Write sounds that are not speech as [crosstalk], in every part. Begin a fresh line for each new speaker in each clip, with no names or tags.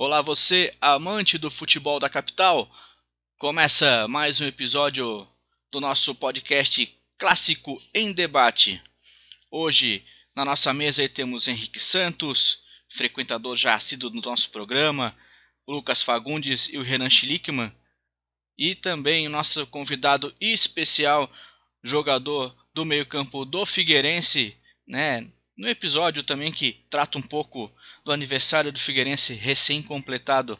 Olá, você, amante do futebol da capital. Começa mais um episódio do nosso podcast Clássico em Debate. Hoje, na nossa mesa, temos Henrique Santos, frequentador já assíduo do nosso programa, Lucas Fagundes e o Renan Schlickman, e também o nosso convidado especial, jogador do meio-campo do Figueirense, né? No episódio também que trata um pouco do aniversário do Figueirense recém-completado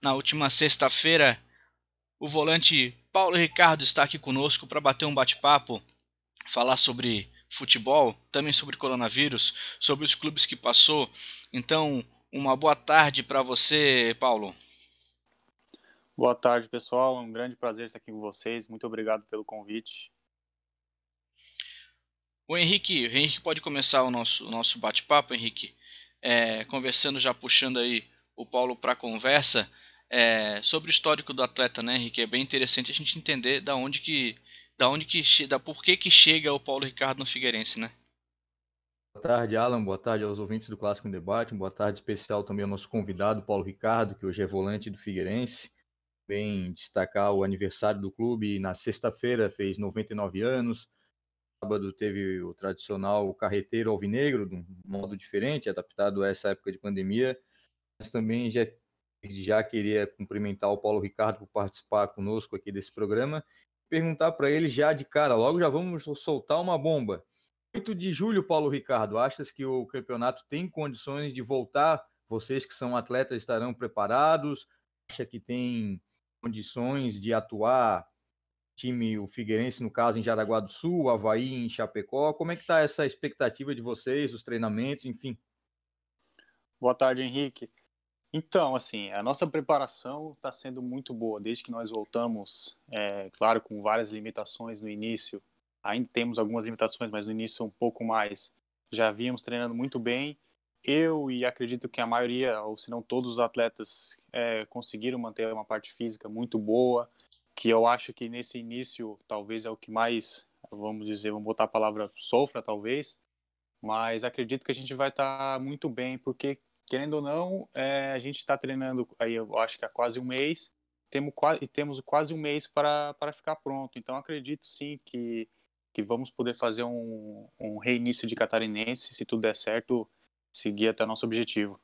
na última sexta-feira, o volante Paulo Ricardo está aqui conosco para bater um bate-papo, falar sobre futebol, também sobre coronavírus, sobre os clubes que passou. Então, uma boa tarde para você, Paulo.
Boa tarde, pessoal. É um grande prazer estar aqui com vocês. Muito obrigado pelo convite.
O Henrique, o Henrique pode começar o nosso, o nosso bate-papo, Henrique, é, conversando, já puxando aí o Paulo para a conversa, é, sobre o histórico do atleta, né, Henrique? É bem interessante a gente entender da onde que, da onde que, da por que que chega o Paulo Ricardo no Figueirense, né?
Boa tarde, Alan. Boa tarde aos ouvintes do Clássico em Debate. Boa tarde especial também ao nosso convidado, Paulo Ricardo, que hoje é volante do Figueirense. Bem destacar o aniversário do clube. Na sexta-feira fez 99 anos sábado teve o tradicional carreteiro alvinegro, de um modo diferente, adaptado a essa época de pandemia. Mas também já, já queria cumprimentar o Paulo Ricardo por participar conosco aqui desse programa. Perguntar para ele já de cara, logo já vamos soltar uma bomba. 8 de julho, Paulo Ricardo, achas que o campeonato tem condições de voltar? Vocês que são atletas estarão preparados? Acha que tem condições de atuar time, o Figueirense, no caso, em Jaraguá do Sul, Havaí em Chapecó. Como é que está essa expectativa de vocês, os treinamentos, enfim?
Boa tarde, Henrique. Então, assim, a nossa preparação está sendo muito boa desde que nós voltamos, é, claro, com várias limitações no início. Ainda temos algumas limitações, mas no início um pouco mais. Já vínhamos treinando muito bem. Eu e acredito que a maioria, ou se não todos os atletas, é, conseguiram manter uma parte física muito boa que eu acho que nesse início talvez é o que mais, vamos dizer, vamos botar a palavra sofra talvez, mas acredito que a gente vai estar tá muito bem, porque querendo ou não, é, a gente está treinando aí eu acho que há quase um mês, temos quase, temos quase um mês para, para ficar pronto, então acredito sim que, que vamos poder fazer um, um reinício de catarinense, se tudo der certo, seguir até o nosso objetivo.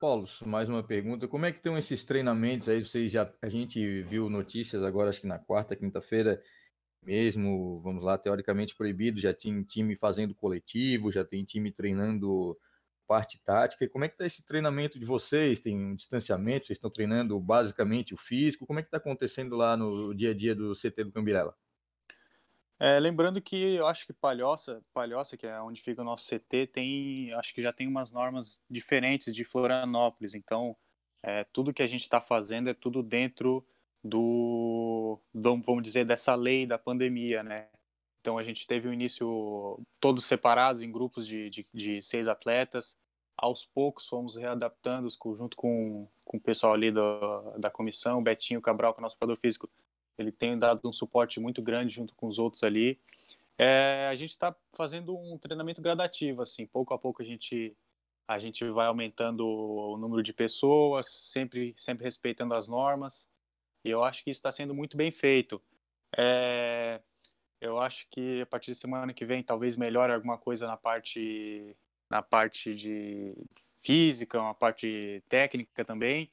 Paulo, mais uma pergunta. Como é que estão esses treinamentos aí? Vocês já, a gente viu notícias agora, acho que na quarta, quinta-feira mesmo, vamos lá, teoricamente proibido, já tem time fazendo coletivo, já tem time treinando parte tática. E como é que está esse treinamento de vocês? Tem um distanciamento? Vocês estão treinando basicamente o físico? Como é que está acontecendo lá no dia a dia do CT do Cambirela?
É, lembrando que eu acho que Palhoça, Palhoça, que é onde fica o nosso CT, tem, acho que já tem umas normas diferentes de Florianópolis. Então, é, tudo que a gente está fazendo é tudo dentro do, vamos dizer, dessa lei da pandemia, né? Então, a gente teve o início todos separados em grupos de, de, de seis atletas. Aos poucos, fomos readaptando junto com, com o pessoal ali da, da comissão, Betinho Cabral, que é o nosso preparador físico, ele tem dado um suporte muito grande junto com os outros ali. É, a gente está fazendo um treinamento gradativo, assim, pouco a pouco a gente a gente vai aumentando o número de pessoas, sempre sempre respeitando as normas. E eu acho que isso está sendo muito bem feito. É, eu acho que a partir da semana que vem talvez melhore alguma coisa na parte na parte de física, uma parte técnica também.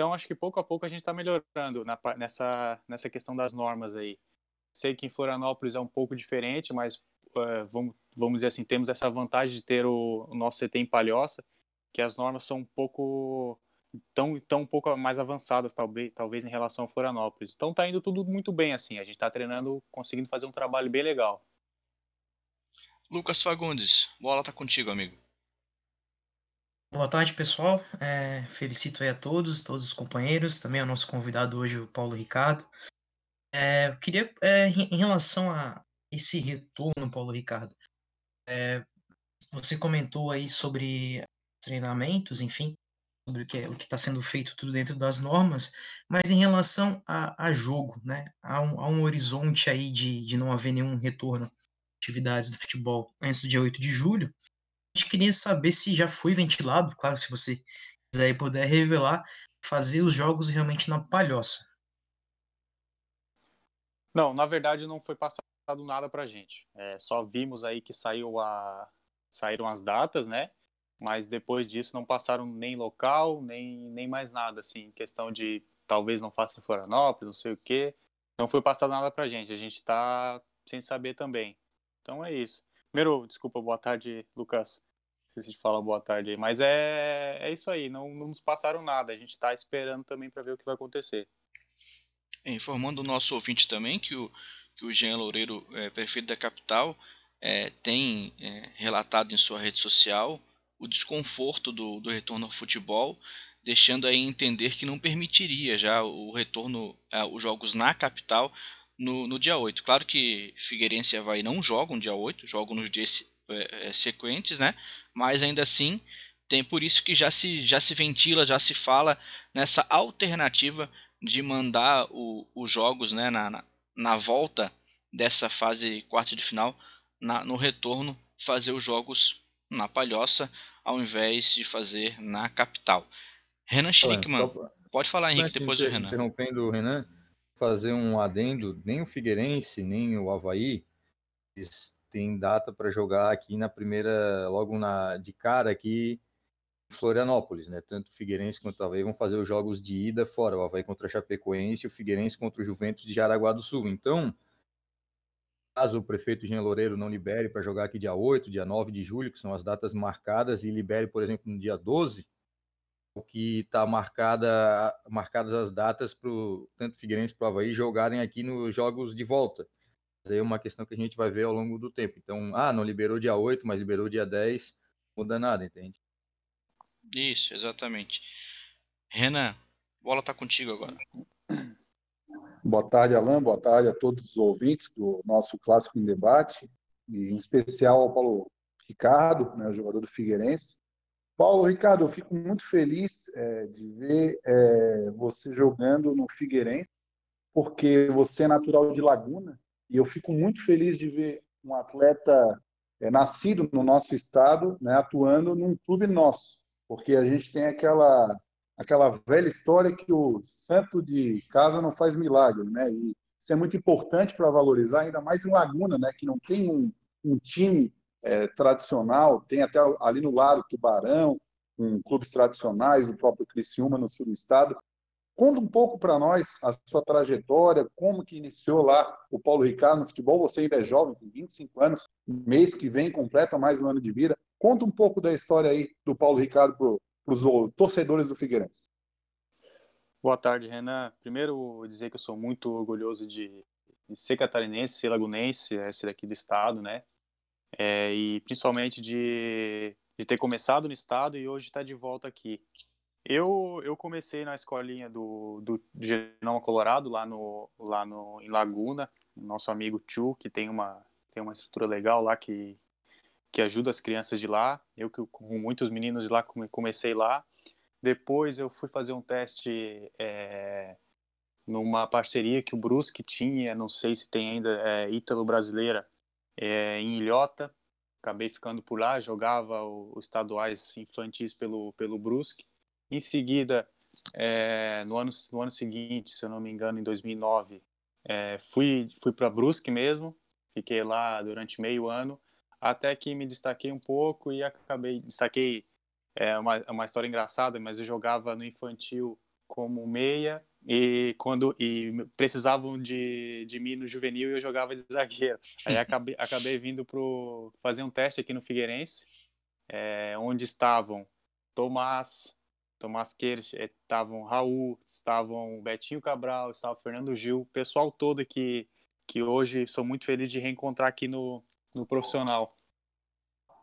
Então, acho que pouco a pouco a gente está melhorando na, nessa, nessa questão das normas aí. Sei que em Florianópolis é um pouco diferente, mas uh, vamos, vamos dizer assim, temos essa vantagem de ter o, o, nosso CT em Palhoça, que as normas são um pouco tão, tão um pouco mais avançadas, talvez, talvez em relação a Florianópolis. Então está indo tudo muito bem, assim. A gente está treinando, conseguindo fazer um trabalho bem legal.
Lucas Fagundes, bola tá contigo, amigo.
Boa tarde, pessoal. É, felicito aí a todos, todos os companheiros, também ao nosso convidado hoje, o Paulo Ricardo. É, eu queria, é, em relação a esse retorno, Paulo Ricardo, é, você comentou aí sobre treinamentos, enfim, sobre o que é, está sendo feito tudo dentro das normas, mas em relação a, a jogo, né, há um, há um horizonte aí de, de não haver nenhum retorno atividades do futebol antes do dia 8 de julho, gente queria saber se já foi ventilado, claro, se você aí puder revelar, fazer os jogos realmente na palhoça.
Não, na verdade não foi passado nada pra gente. É, só vimos aí que saiu a... saíram as datas, né? Mas depois disso não passaram nem local, nem, nem mais nada, assim, questão de talvez não faça em Florianópolis, não sei o quê. Não foi passado nada pra gente, a gente tá sem saber também. Então é isso. Primeiro, desculpa, boa tarde, Lucas. Esqueci de falar boa tarde aí. Mas é, é isso aí, não, não nos passaram nada. A gente está esperando também para ver o que vai acontecer.
É, informando o nosso ouvinte também que o, que o Jean Loureiro, é, prefeito da capital, é, tem é, relatado em sua rede social o desconforto do, do retorno ao futebol, deixando aí entender que não permitiria já o retorno aos jogos na capital no, no dia 8. Claro que Figueirense e Havaí não jogam dia 8, jogam nos dias é, é, sequentes, né? Mas ainda assim, tem por isso que já se, já se ventila, já se fala nessa alternativa de mandar o, os jogos né, na, na, na, volta dessa fase quarta de final, na, no retorno, fazer os jogos na Palhoça, ao invés de fazer na capital. Renan Schlickman, pode falar, Henrique, depois do Renan.
Interrompendo o Renan, fazer um adendo, nem o Figueirense, nem o Havaí eles têm data para jogar aqui na primeira, logo na de cara aqui Florianópolis, né? Tanto o Figueirense quanto o Havaí vão fazer os jogos de ida fora, o Havaí contra a Chapecoense o Figueirense contra o Juventus de Jaraguá do Sul. Então, caso o prefeito Jean Loureiro não libere para jogar aqui dia 8, dia 9 de julho, que são as datas marcadas, e libere, por exemplo, no dia 12, o que está marcada, marcadas as datas para tanto Figueirense para o Havaí jogarem aqui nos jogos de volta. Isso é uma questão que a gente vai ver ao longo do tempo. Então, ah, não liberou dia 8, mas liberou dia 10, muda nada, entende?
Isso, exatamente. Renan, bola está contigo agora.
Boa tarde, Alain. Boa tarde a todos os ouvintes do nosso Clássico em Debate, e em especial ao Paulo Ricardo, né, jogador do Figueirense. Paulo, Ricardo, eu fico muito feliz é, de ver é, você jogando no Figueirense, porque você é natural de Laguna, e eu fico muito feliz de ver um atleta é, nascido no nosso estado, né, atuando num clube nosso, porque a gente tem aquela aquela velha história que o santo de casa não faz milagre, né? E isso é muito importante para valorizar, ainda mais em Laguna, né, que não tem um, um time é, tradicional, tem até ali no lado Tubarão, com clubes tradicionais, o próprio Criciúma no sul do estado. Conta um pouco para nós a sua trajetória, como que iniciou lá o Paulo Ricardo no futebol. Você ainda é jovem, tem 25 anos, mês que vem completa mais um ano de vida. Conta um pouco da história aí do Paulo Ricardo para os torcedores do Figueirense.
Boa tarde, Renan. Primeiro, dizer que eu sou muito orgulhoso de, de ser catarinense, ser lagunense, é, ser daqui do estado, né? É, e principalmente de, de ter começado no estado e hoje estar tá de volta aqui. Eu, eu comecei na escolinha do, do, Genoma Colorado, lá, no, lá no, em Laguna, nosso amigo Tchu, que tem uma, tem uma estrutura legal lá que, que ajuda as crianças de lá. Eu, com muitos meninos de lá, comecei lá. Depois eu fui fazer um teste é, numa parceria que o Brusque tinha, não sei se tem ainda, é, Ítalo-Brasileira, é, em Ilhota. Acabei ficando por lá, jogava os estaduais infantis pelo, pelo Brusque. Em seguida, é, no, ano, no ano seguinte, se eu não me engano, em 2009, é, fui, fui para Brusque mesmo, fiquei lá durante meio ano, até que me destaquei um pouco e acabei. Destaquei é uma, uma história engraçada, mas eu jogava no infantil como meia e quando e precisavam de, de mim no juvenil e eu jogava de zagueiro. Aí [laughs] acabei, acabei vindo para fazer um teste aqui no Figueirense, é, onde estavam Tomás, Tomás Queiroz, é, estavam Raul, estavam Betinho Cabral, estava Fernando Gil, pessoal todo que, que hoje sou muito feliz de reencontrar aqui no, no profissional.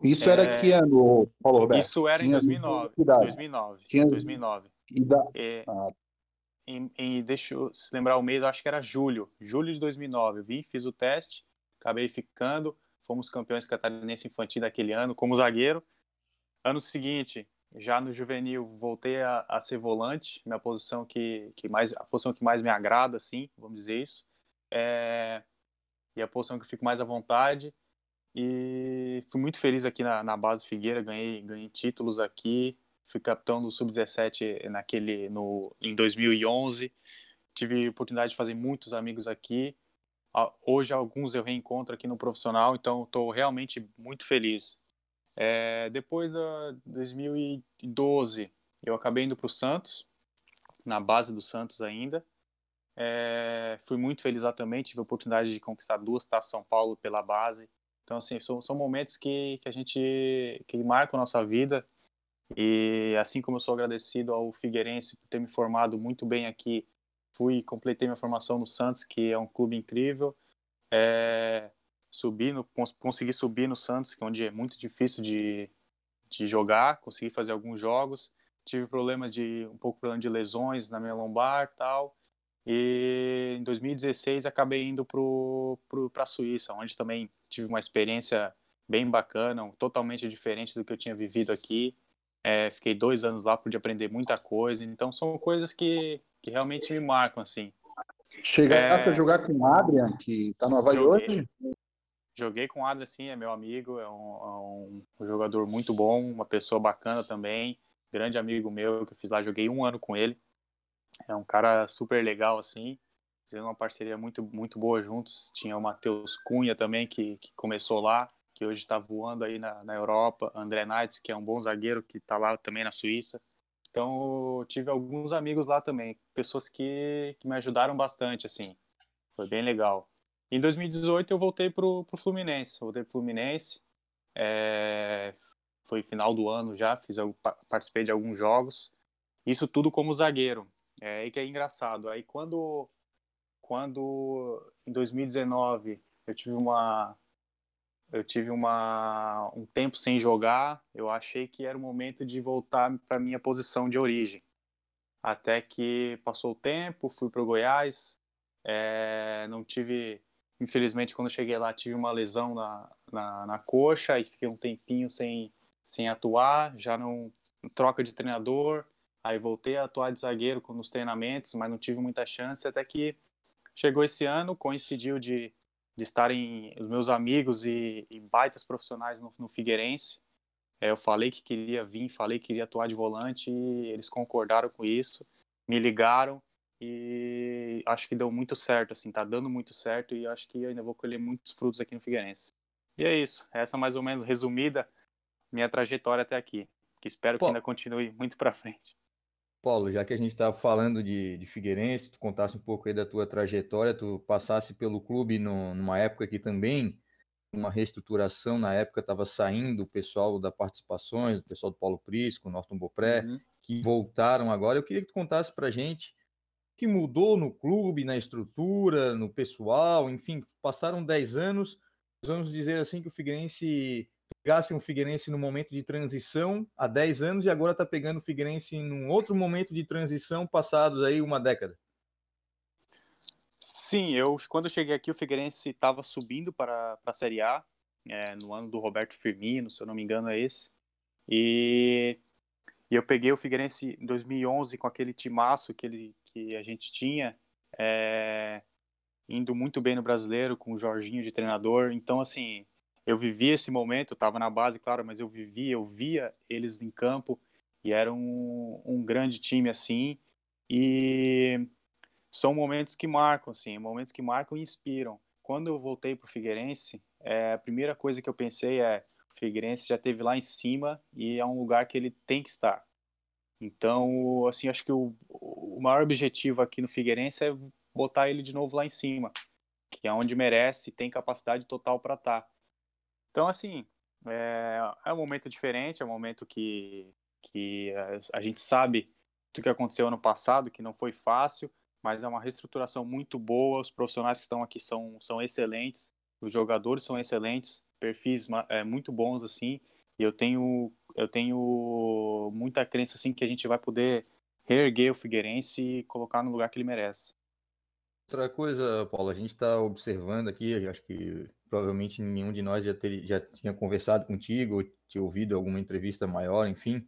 Isso é, era que ano, Paulo Roberto?
Isso era em 2009. 2009. Tinha 2009. E da... É, ah, em, em, deixa eu se lembrar o mês, acho que era julho, julho de 2009. Eu vim, fiz o teste, acabei ficando, fomos campeões catarinense infantil daquele ano como zagueiro. Ano seguinte, já no juvenil, voltei a, a ser volante, minha posição que, que mais, a posição que mais me agrada, assim, vamos dizer isso. É, e a posição que eu fico mais à vontade. E fui muito feliz aqui na, na base Figueira, ganhei, ganhei títulos aqui, fui capitão do sub-17 naquele no em 2011. Tive oportunidade de fazer muitos amigos aqui. Hoje alguns eu reencontro aqui no profissional, então estou realmente muito feliz. É, depois da 2012, eu acabei indo para o Santos, na base do Santos ainda. É, fui muito feliz lá também, tive a oportunidade de conquistar duas taças São Paulo pela base. Então, assim, são, são momentos que, que a gente que marcam a nossa vida. E assim como eu sou agradecido ao Figueirense por ter me formado muito bem aqui, fui completei minha formação no Santos, que é um clube incrível. É, subi no, consegui subir no Santos, que é onde é muito difícil de, de jogar, consegui fazer alguns jogos. Tive problemas de um pouco problema de lesões na minha lombar, tal. E em 2016 acabei indo para a Suíça, onde também tive uma experiência bem bacana, totalmente diferente do que eu tinha vivido aqui. É, fiquei dois anos lá, pude aprender muita coisa. Então são coisas que, que realmente me marcam, assim.
Chegasse é... a jogar com o Adrian, que está no Havaí joguei, hoje?
Joguei com o Adrian, sim, é meu amigo, é um, é um, um jogador muito bom, uma pessoa bacana também, grande amigo meu que eu fiz lá, joguei um ano com ele. É um cara super legal, assim. Fizemos uma parceria muito, muito boa juntos. Tinha o Matheus Cunha também, que, que começou lá, que hoje está voando aí na, na Europa. André Knights, que é um bom zagueiro, que está lá também na Suíça. Então, tive alguns amigos lá também, pessoas que, que me ajudaram bastante, assim. Foi bem legal. Em 2018, eu voltei pro, pro Fluminense. Voltei pro Fluminense. É, foi final do ano já, fiz, participei de alguns jogos. Isso tudo como zagueiro. É aí que é engraçado. Aí quando, quando em 2019 eu tive uma eu tive uma um tempo sem jogar, eu achei que era o momento de voltar para minha posição de origem. Até que passou o tempo, fui para o Goiás, é, não tive, infelizmente quando cheguei lá tive uma lesão na, na, na coxa e fiquei um tempinho sem sem atuar, já não troca de treinador, Aí voltei a atuar de zagueiro nos treinamentos, mas não tive muita chance, até que chegou esse ano, coincidiu de, de estarem os meus amigos e, e baitas profissionais no, no Figueirense. É, eu falei que queria vir, falei que queria atuar de volante e eles concordaram com isso, me ligaram e acho que deu muito certo, assim, tá dando muito certo e acho que ainda vou colher muitos frutos aqui no Figueirense. E é isso, essa mais ou menos resumida minha trajetória até aqui, que espero Pô. que ainda continue muito para frente.
Paulo, já que a gente estava falando de, de Figueirense, tu contasse um pouco aí da tua trajetória, tu passasse pelo clube no, numa época que também uma reestruturação, na época estava saindo o pessoal da participações, o pessoal do Paulo Prisco, Norton Bopré, uhum. que voltaram agora. Eu queria que tu contasse para gente o que mudou no clube, na estrutura, no pessoal, enfim, passaram 10 anos, vamos dizer assim que o Figueirense pegasse um Figueirense no momento de transição há 10 anos e agora está pegando o Figueirense num outro momento de transição passados aí uma década.
Sim, eu quando eu cheguei aqui o Figueirense estava subindo para a Série A, é, no ano do Roberto Firmino, se eu não me engano é esse. E, e eu peguei o Figueirense em 2011 com aquele timaço que, ele, que a gente tinha, é, indo muito bem no brasileiro, com o Jorginho de treinador. Então, assim, eu vivi esse momento, estava na base, claro, mas eu vivia, eu via eles em campo e era um, um grande time assim. E são momentos que marcam, assim, momentos que marcam e inspiram. Quando eu voltei para o Figueirense, é, a primeira coisa que eu pensei é o Figueirense já teve lá em cima e é um lugar que ele tem que estar. Então, assim, acho que o, o maior objetivo aqui no Figueirense é botar ele de novo lá em cima, que é onde merece, tem capacidade total para estar. Então, assim, é, é um momento diferente, é um momento que, que a, a gente sabe do que aconteceu ano passado, que não foi fácil, mas é uma reestruturação muito boa. Os profissionais que estão aqui são, são excelentes, os jogadores são excelentes, perfis é, muito bons assim. E eu tenho eu tenho muita crença assim que a gente vai poder reerguer o Figueirense e colocar no lugar que ele merece.
Outra coisa, Paulo, a gente está observando aqui, acho que provavelmente nenhum de nós já, ter, já tinha conversado contigo, ou tinha ouvido alguma entrevista maior, enfim.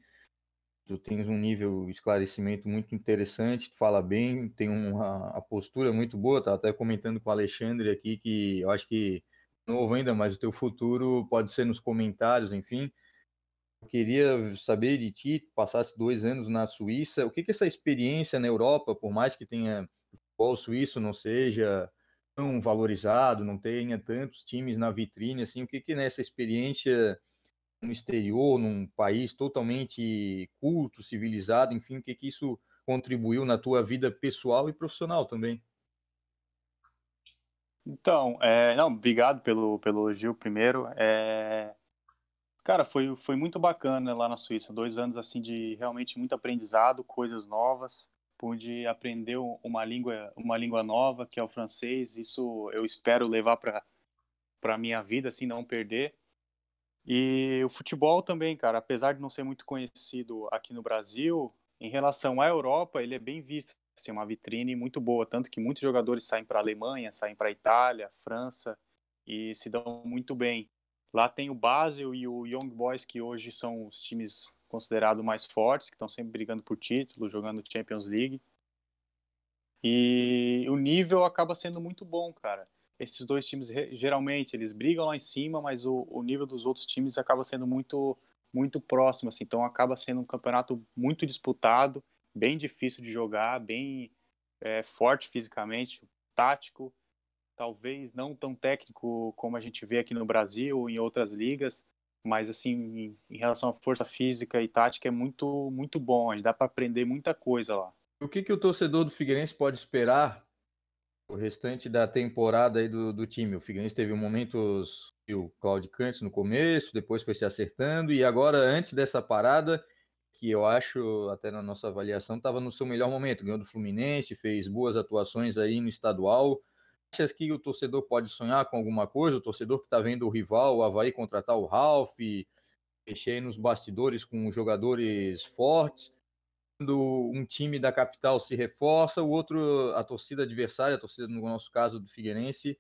Tu tens um nível de esclarecimento muito interessante, tu fala bem, tem uma postura muito boa, tá até comentando com o Alexandre aqui que eu acho que novo ainda, mas o teu futuro pode ser nos comentários, enfim. Eu queria saber de ti, passasse dois anos na Suíça, o que que essa experiência na Europa, por mais que tenha o suíço não seja valorizado, não tenha tantos times na vitrine, assim, o que que nessa experiência no exterior, num país totalmente culto, civilizado, enfim, o que que isso contribuiu na tua vida pessoal e profissional também?
Então, é, não, obrigado pelo, pelo elogio primeiro. É, cara, foi, foi muito bacana lá na Suíça. Dois anos assim de realmente muito aprendizado, coisas novas. Pude aprender uma língua, uma língua nova, que é o francês. Isso eu espero levar para para minha vida, assim, não perder. E o futebol também, cara, apesar de não ser muito conhecido aqui no Brasil, em relação à Europa, ele é bem visto, assim, uma vitrine muito boa, tanto que muitos jogadores saem para a Alemanha, saem para a Itália, França e se dão muito bem. Lá tem o Basel e o Young Boys, que hoje são os times considerados mais fortes, que estão sempre brigando por título, jogando Champions League. E o nível acaba sendo muito bom, cara. Esses dois times geralmente eles brigam lá em cima, mas o, o nível dos outros times acaba sendo muito muito próximo, assim, então acaba sendo um campeonato muito disputado, bem difícil de jogar, bem é, forte fisicamente, tático, talvez não tão técnico como a gente vê aqui no Brasil ou em outras ligas, mas assim em, relação à força física e tática é muito muito bom, dá para aprender muita coisa lá.
O que, que o torcedor do Figueirense pode esperar o restante da temporada aí do, do time. O Figueirense teve momentos e o Claudio Cantes no começo, depois foi se acertando e agora antes dessa parada que eu acho até na nossa avaliação estava no seu melhor momento, ganhou do Fluminense, fez boas atuações aí no estadual. Achas que o torcedor pode sonhar com alguma coisa? O torcedor que está vendo o rival, o Havaí, contratar o Ralf, mexer nos bastidores com jogadores fortes quando um time da capital se reforça, o outro, a torcida adversária, a torcida no nosso caso do Figueirense,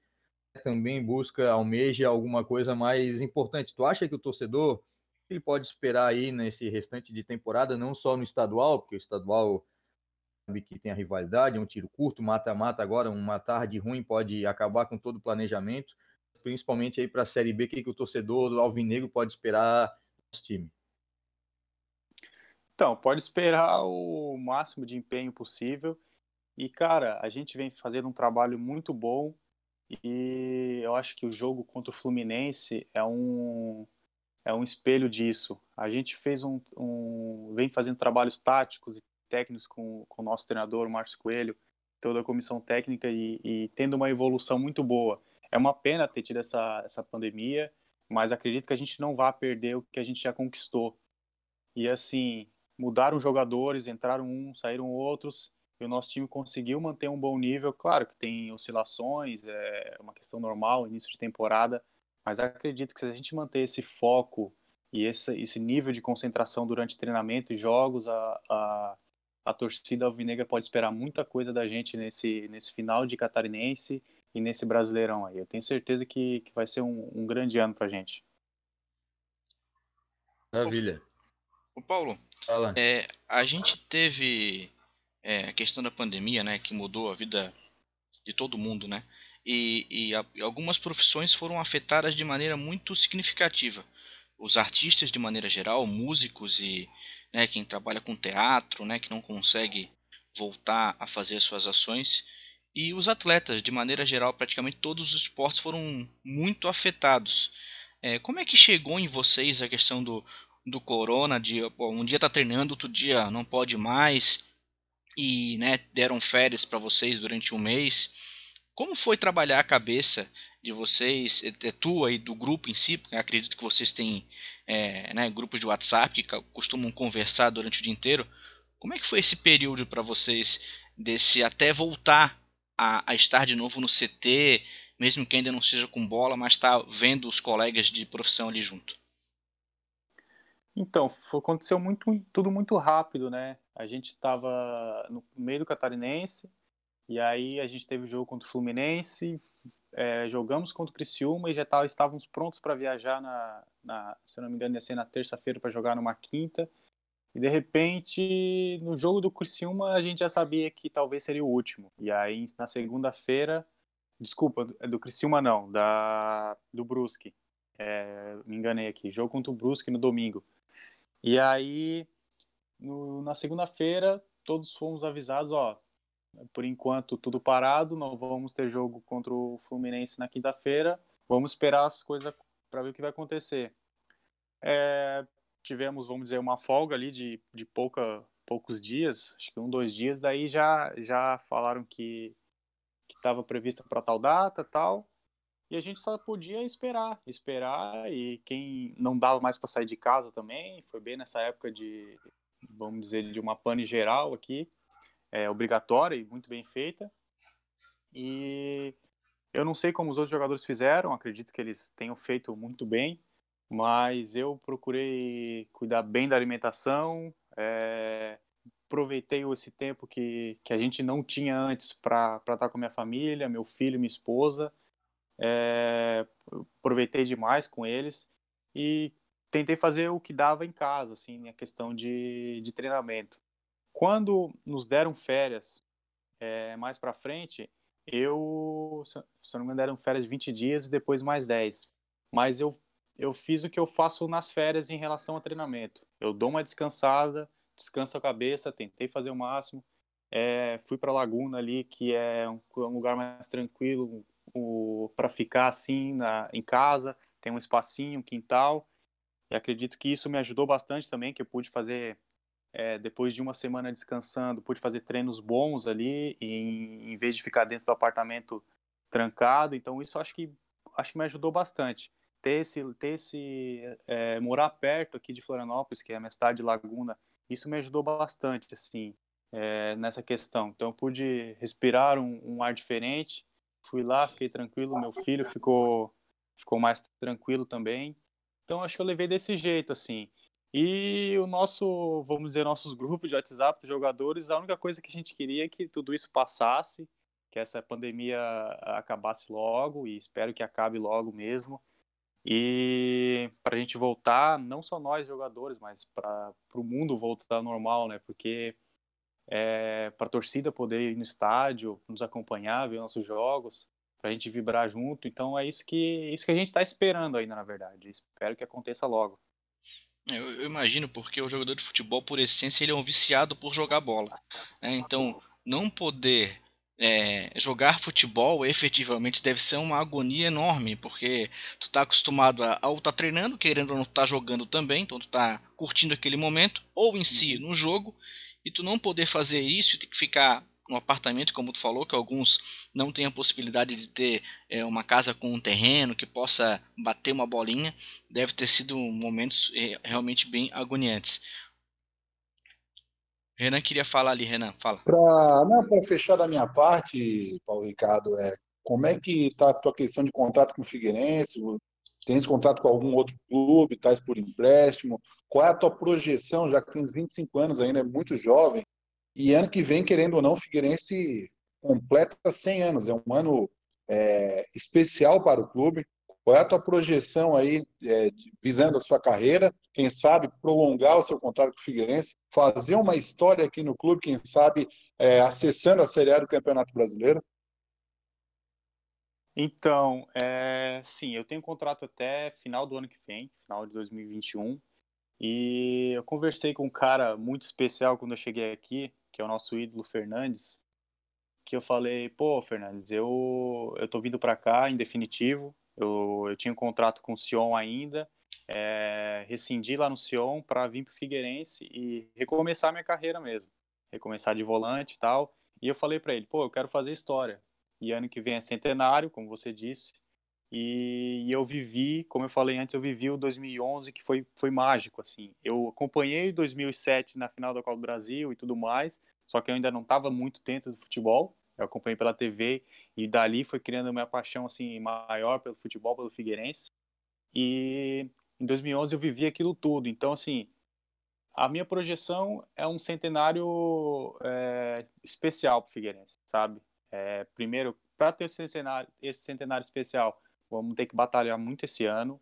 também busca, almeja alguma coisa mais importante. Tu acha que o torcedor ele pode esperar aí nesse restante de temporada, não só no estadual, porque o estadual sabe que tem a rivalidade, é um tiro curto, mata-mata agora, uma tarde ruim pode acabar com todo o planejamento, principalmente aí para a Série B, que, que o torcedor do Alvinegro pode esperar do time?
Então, pode esperar o máximo de empenho possível. E, cara, a gente vem fazendo um trabalho muito bom e eu acho que o jogo contra o Fluminense é um, é um espelho disso. A gente fez um, um vem fazendo trabalhos táticos e técnicos com, com o nosso treinador, o Márcio Coelho, toda a comissão técnica e, e, tendo uma evolução muito boa. É uma pena ter tido essa, essa pandemia, mas acredito que a gente não vai perder o que a gente já conquistou. E assim, mudaram jogadores, entraram uns, saíram outros, e o nosso time conseguiu manter um bom nível. Claro que tem oscilações, é uma questão normal, início de temporada, mas acredito que se a gente manter esse foco e esse, esse nível de concentração durante treinamento e jogos, a, a, a torcida alvinegra pode esperar muita coisa da gente nesse, nesse final de catarinense e nesse brasileirão aí. Eu tenho certeza que, que vai ser um, um grande ano pra gente.
Maravilha.
O Paulo, é, a gente teve é, a questão da pandemia, né, que mudou a vida de todo mundo, né? E, e, a, e, algumas profissões foram afetadas de maneira muito significativa. Os artistas, de maneira geral, músicos e né, quem trabalha com teatro, né, que não consegue voltar a fazer suas ações, e os atletas, de maneira geral, praticamente todos os esportes foram muito afetados. É, como é que chegou em vocês a questão do do corona, de um dia tá treinando, outro dia não pode mais, e né, deram férias para vocês durante um mês. Como foi trabalhar a cabeça de vocês, é, é tua e do grupo em si? Porque acredito que vocês têm é, né, grupos de WhatsApp que costumam conversar durante o dia inteiro. Como é que foi esse período para vocês, desse até voltar a, a, estar de novo no CT, mesmo que ainda não seja com bola, mas estar tá vendo os colegas de profissão ali junto?
Então, aconteceu muito, tudo muito rápido, né? A gente estava no meio do Catarinense, e aí a gente teve o jogo contra o Fluminense, é, jogamos contra o Criciúma e já tá, estávamos prontos para viajar na, na, se não me engano, ia ser na terça-feira para jogar numa quinta. E de repente, no jogo do Criciúma, a gente já sabia que talvez seria o último. E aí, na segunda-feira, desculpa, do Criciúma não, da, do Brusque. É, me enganei aqui. Jogo contra o Brusque no domingo. E aí, no, na segunda-feira, todos fomos avisados, ó, por enquanto tudo parado, não vamos ter jogo contra o Fluminense na quinta-feira, vamos esperar as coisas para ver o que vai acontecer. É, tivemos, vamos dizer, uma folga ali de, de pouca, poucos dias, acho que um, dois dias, daí já, já falaram que estava prevista para tal data tal, e a gente só podia esperar, esperar, e quem não dava mais para sair de casa também, foi bem nessa época de, vamos dizer, de uma pane geral aqui, é, obrigatória e muito bem feita, e eu não sei como os outros jogadores fizeram, acredito que eles tenham feito muito bem, mas eu procurei cuidar bem da alimentação, é, aproveitei esse tempo que, que a gente não tinha antes para estar com minha família, meu filho, minha esposa, é, aproveitei demais com eles e tentei fazer o que dava em casa, assim, a questão de, de treinamento. Quando nos deram férias é, mais para frente, eu, se não me deram férias de 20 dias e depois mais 10. Mas eu eu fiz o que eu faço nas férias em relação ao treinamento. Eu dou uma descansada, descanso a cabeça, tentei fazer o máximo. É, fui para Laguna ali, que é um, um lugar mais tranquilo para ficar assim na, em casa. Tem um espacinho, um quintal. E acredito que isso me ajudou bastante também, que eu pude fazer é, depois de uma semana descansando, pude fazer treinos bons ali, em, em vez de ficar dentro do apartamento trancado. Então isso acho que acho que me ajudou bastante ter esse, ter esse é, morar perto aqui de Florianópolis, que é a minha cidade de Laguna, isso me ajudou bastante, assim, é, nessa questão. Então, eu pude respirar um, um, ar diferente. Fui lá, fiquei tranquilo. Meu filho ficou, ficou mais tranquilo também. Então, acho que eu levei desse jeito, assim. E o nosso, vamos dizer, nossos grupos de WhatsApp dos jogadores, a única coisa que a gente queria é que tudo isso passasse, que essa pandemia acabasse logo, e espero que acabe logo mesmo e para a gente voltar, não só nós jogadores, mas para o mundo voltar normal, né? Porque é, para a torcida poder ir no estádio, nos acompanhar, ver nossos jogos, para a gente vibrar junto. Então é isso que isso que a gente está esperando ainda, na verdade. Espero que aconteça logo.
Eu, eu, imagino porque o jogador de futebol, por essência, ele é um viciado por jogar bola. Né? Então, não poder é, jogar futebol efetivamente deve ser uma agonia enorme, porque tu tá acostumado a, ou tá treinando, querendo ou não tá jogando também, então tu tá curtindo aquele momento, ou em si uhum. no jogo, e tu não poder fazer isso e ter que ficar no apartamento, como tu falou, que alguns não têm a possibilidade de ter é, uma casa com um terreno que possa bater uma bolinha, deve ter sido momentos é, realmente bem agoniantes. Renan queria falar ali, Renan, fala.
Para fechar da minha parte, Paulo Ricardo, é, como é que está a tua questão de contrato com o Figueirense? Tens contrato com algum outro clube? Estás por empréstimo? Qual é a tua projeção, já que tens 25 anos ainda, é muito jovem, e ano que vem, querendo ou não, o Figueirense completa 100 anos. É um ano é, especial para o clube. Qual é a tua projeção aí, é, visando a sua carreira? Quem sabe prolongar o seu contrato com o Figueirense, fazer uma história aqui no clube, quem sabe é, acessando a Série A do Campeonato Brasileiro?
Então, é, sim, eu tenho contrato até final do ano que vem, final de 2021. E eu conversei com um cara muito especial quando eu cheguei aqui, que é o nosso ídolo Fernandes, que eu falei, pô, Fernandes, eu eu tô vindo para cá em definitivo, eu, eu tinha um contrato com o Sion ainda, é, rescindi lá no Sion para vir para o Figueirense e recomeçar minha carreira mesmo. Recomeçar de volante e tal. E eu falei para ele, pô, eu quero fazer história. E ano que vem é centenário, como você disse. E, e, eu vivi, como eu falei antes, eu vivi o 2011 que foi, foi mágico, assim. Eu acompanhei 2007 na final da Copa do Brasil e tudo mais, só que eu ainda não estava muito dentro do futebol. Eu acompanhei pela TV e dali foi criando minha paixão assim maior pelo futebol, pelo Figueirense. E em 2011 eu vivi aquilo tudo. Então assim, a minha projeção é um centenário é, especial para o Figueirense, sabe? É, primeiro, para ter esse centenário, esse centenário especial, vamos ter que batalhar muito esse ano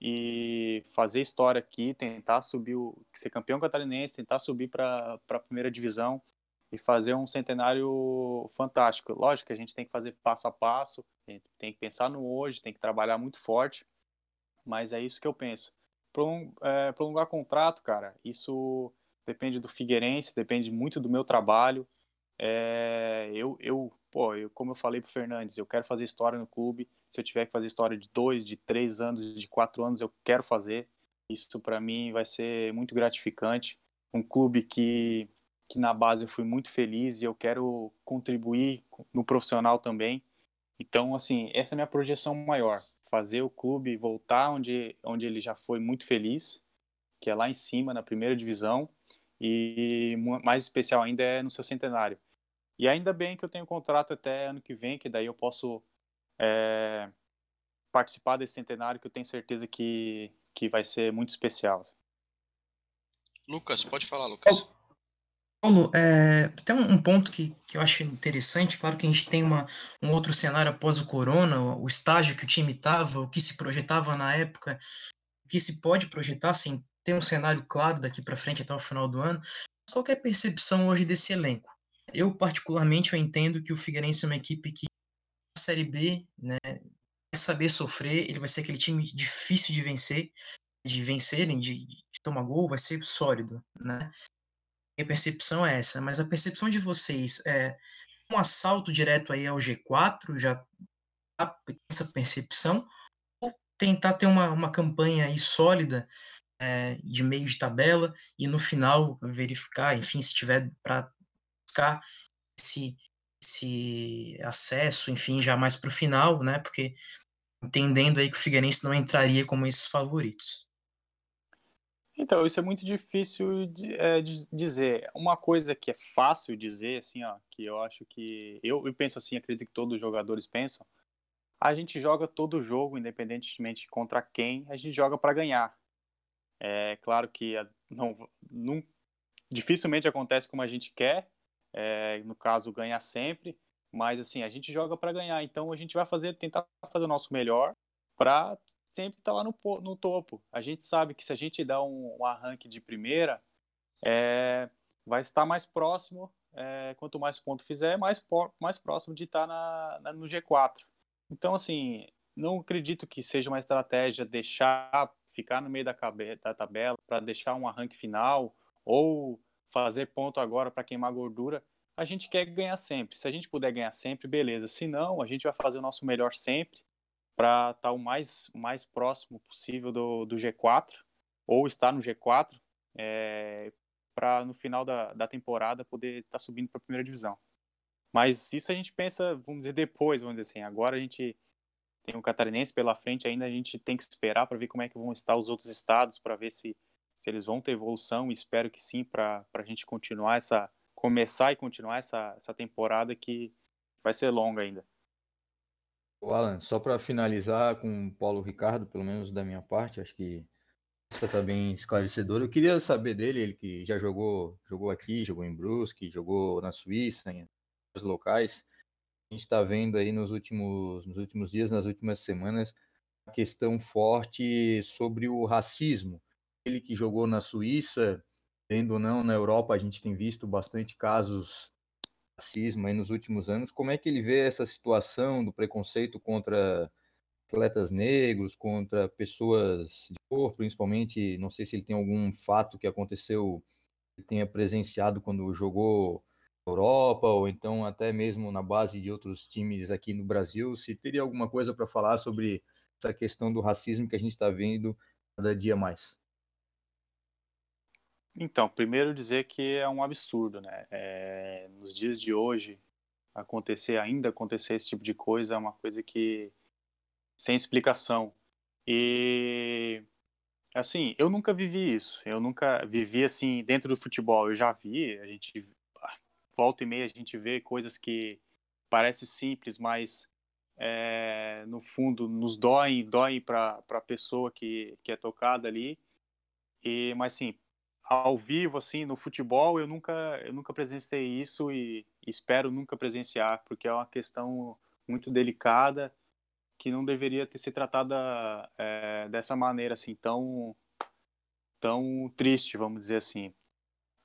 e fazer história aqui, tentar subir, o, ser campeão catarinense, tentar subir para a primeira divisão e fazer um centenário fantástico. Lógico que a gente tem que fazer passo a passo, tem que pensar no hoje, tem que trabalhar muito forte, mas é isso que eu penso. é, prolongar contrato, cara, isso depende do Figueirense, depende muito do meu trabalho. É, eu, eu, pô, eu, como eu falei pro Fernandes, eu quero fazer história no clube. Se eu tiver que fazer história de dois, de três anos, de quatro anos, eu quero fazer. Isso para mim vai ser muito gratificante. Um clube que, que na base eu fui muito feliz e eu quero contribuir no profissional também. Então, assim, essa é a minha projeção maior. Fazer o clube voltar onde, onde ele já foi muito feliz, que é lá em cima, na primeira divisão, e mais especial ainda é no seu centenário. E ainda bem que eu tenho contrato até ano que vem, que daí eu posso é, participar desse centenário, que eu tenho certeza que, que vai ser muito especial.
Lucas, pode falar, Lucas.
Paulo, é, tem um ponto que, que eu acho interessante, claro que a gente tem uma, um outro cenário após o corona, o estágio que o time estava, o que se projetava na época, o que se pode projetar, sem ter um cenário claro daqui para frente até o final do ano. Qual é a percepção hoje desse elenco? Eu, particularmente, eu entendo que o Figueirense é uma equipe que, na Série B, né, vai saber sofrer, ele vai ser aquele time difícil de vencer, de vencerem, de, de tomar gol, vai ser sólido, né? a percepção é essa, mas a percepção de vocês é um assalto direto aí ao G4, já tá essa percepção, ou tentar ter uma, uma campanha aí sólida é, de meio de tabela e no final verificar, enfim, se tiver para buscar esse, esse acesso, enfim, já mais para o final, né? Porque entendendo aí que o Figueirense não entraria como esses favoritos.
Então, isso é muito difícil de, é, de, dizer. Uma coisa que é fácil dizer, assim, ó, que eu acho que. Eu, eu penso assim, acredito que todos os jogadores pensam. A gente joga todo jogo, independentemente contra quem, a gente joga para ganhar. É claro que não, não, dificilmente acontece como a gente quer, é, no caso, ganhar sempre, mas assim, a gente joga para ganhar, então a gente vai fazer, tentar fazer o nosso melhor para sempre está lá no, no topo. A gente sabe que se a gente dá um, um arranque de primeira, é, vai estar mais próximo, é, quanto mais ponto fizer, mais, mais próximo de estar na, na, no G4. Então, assim, não acredito que seja uma estratégia deixar ficar no meio da, da tabela para deixar um arranque final ou fazer ponto agora para queimar gordura. A gente quer ganhar sempre. Se a gente puder ganhar sempre, beleza. Se não, a gente vai fazer o nosso melhor sempre para estar tá o mais, mais próximo possível do, do G4, ou estar no G4, é, para no final da, da temporada poder estar tá subindo para a primeira divisão. Mas isso a gente pensa, vamos dizer, depois, vamos dizer assim. Agora a gente tem o Catarinense pela frente, ainda a gente tem que esperar para ver como é que vão estar os outros estados, para ver se, se eles vão ter evolução, espero que sim, para a gente continuar essa, começar e continuar essa, essa temporada que vai ser longa ainda.
O Alan, só para finalizar com o Paulo Ricardo, pelo menos da minha parte, acho que isso está bem esclarecedor. Eu queria saber dele, ele que já jogou, jogou aqui, jogou em Brusque, jogou na Suíça, em outros locais. A gente está vendo aí nos últimos, nos últimos dias, nas últimas semanas, uma questão forte sobre o racismo. Ele que jogou na Suíça, tendo ou não, na Europa a gente tem visto bastante casos racismo aí nos últimos anos. Como é que ele vê essa situação do preconceito contra atletas negros, contra pessoas de cor, principalmente? Não sei se ele tem algum fato que aconteceu, que tenha presenciado quando jogou na Europa, ou então até mesmo na base de outros times aqui no Brasil. Se teria alguma coisa para falar sobre essa questão do racismo que a gente está vendo cada dia mais.
Então, primeiro dizer que é um absurdo, né? É, nos dias de hoje, acontecer, ainda acontecer esse tipo de coisa é uma coisa que sem explicação. E assim, eu nunca vivi isso. Eu nunca vivi assim dentro do futebol. Eu já vi, a gente volta e meia a gente vê coisas que parecem simples, mas é, no fundo nos doem, doem para a pessoa que, que é tocada ali. E, mas sim, ao vivo assim no futebol eu nunca eu nunca presenciei isso e, espero nunca presenciar porque é uma questão muito delicada que não deveria ter sido tratada é, dessa maneira assim tão tão triste vamos dizer assim.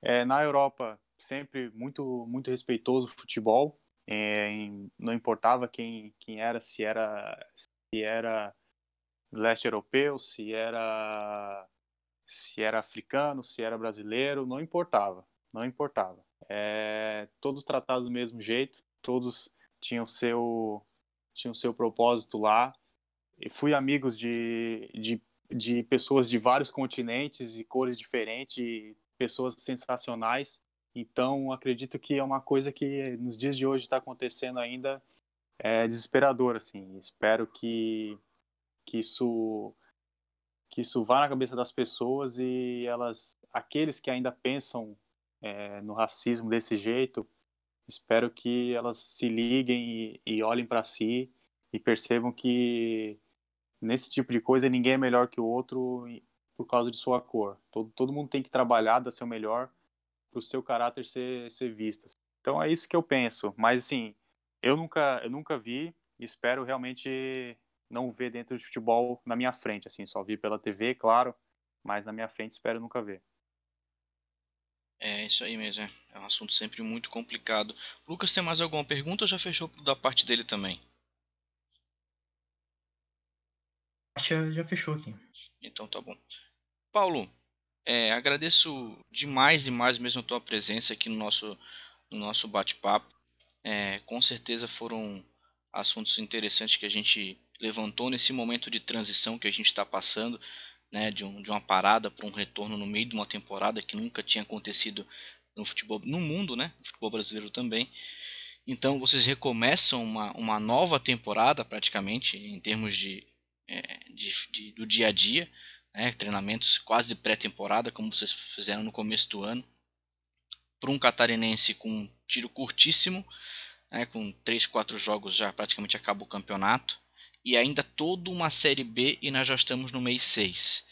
É, na Europa sempre muito muito respeitoso o futebol é, em, não importava quem quem era se era se era leste europeu se era se era africano, se era brasileiro, não importava, não importava. É, todos tratados do mesmo jeito, todos tinham seu tinham seu propósito lá. E fui amigos de, de, de pessoas de vários continentes e cores diferentes, pessoas sensacionais. Então, acredito que é uma coisa que nos dias de hoje está acontecendo ainda é desesperador, assim. Espero que, que isso que isso vá na cabeça das pessoas e elas, aqueles que ainda pensam é, no racismo desse jeito, espero que elas se liguem e, e olhem para si e percebam que nesse tipo de coisa ninguém é melhor que o outro por causa de sua cor. Todo, todo mundo tem que trabalhar, dar seu melhor para o seu caráter ser, ser visto. Então é isso que eu penso. Mas assim, eu nunca, eu nunca vi espero realmente não ver dentro de futebol na minha frente, assim, só vi pela TV, claro, mas na minha frente espero nunca ver.
É isso aí mesmo, é. é um assunto sempre muito complicado. Lucas, tem mais alguma pergunta ou já fechou da parte dele também?
Já, já fechou aqui.
Então tá bom. Paulo, é, agradeço demais, demais mesmo a tua presença aqui no nosso, no nosso bate-papo. É, com certeza foram assuntos interessantes que a gente levantou nesse momento de transição que a gente está passando, né, de, um, de uma parada para um retorno no meio de uma temporada que nunca tinha acontecido no futebol, no mundo, né, no futebol brasileiro também. Então vocês recomeçam uma, uma nova temporada praticamente em termos de, é, de, de do dia a dia, né, treinamentos quase de pré-temporada como vocês fizeram no começo do ano, para um catarinense com um tiro curtíssimo, né, com 3, 4 jogos já praticamente acaba o campeonato e ainda toda uma série B e nós já estamos no mês 6.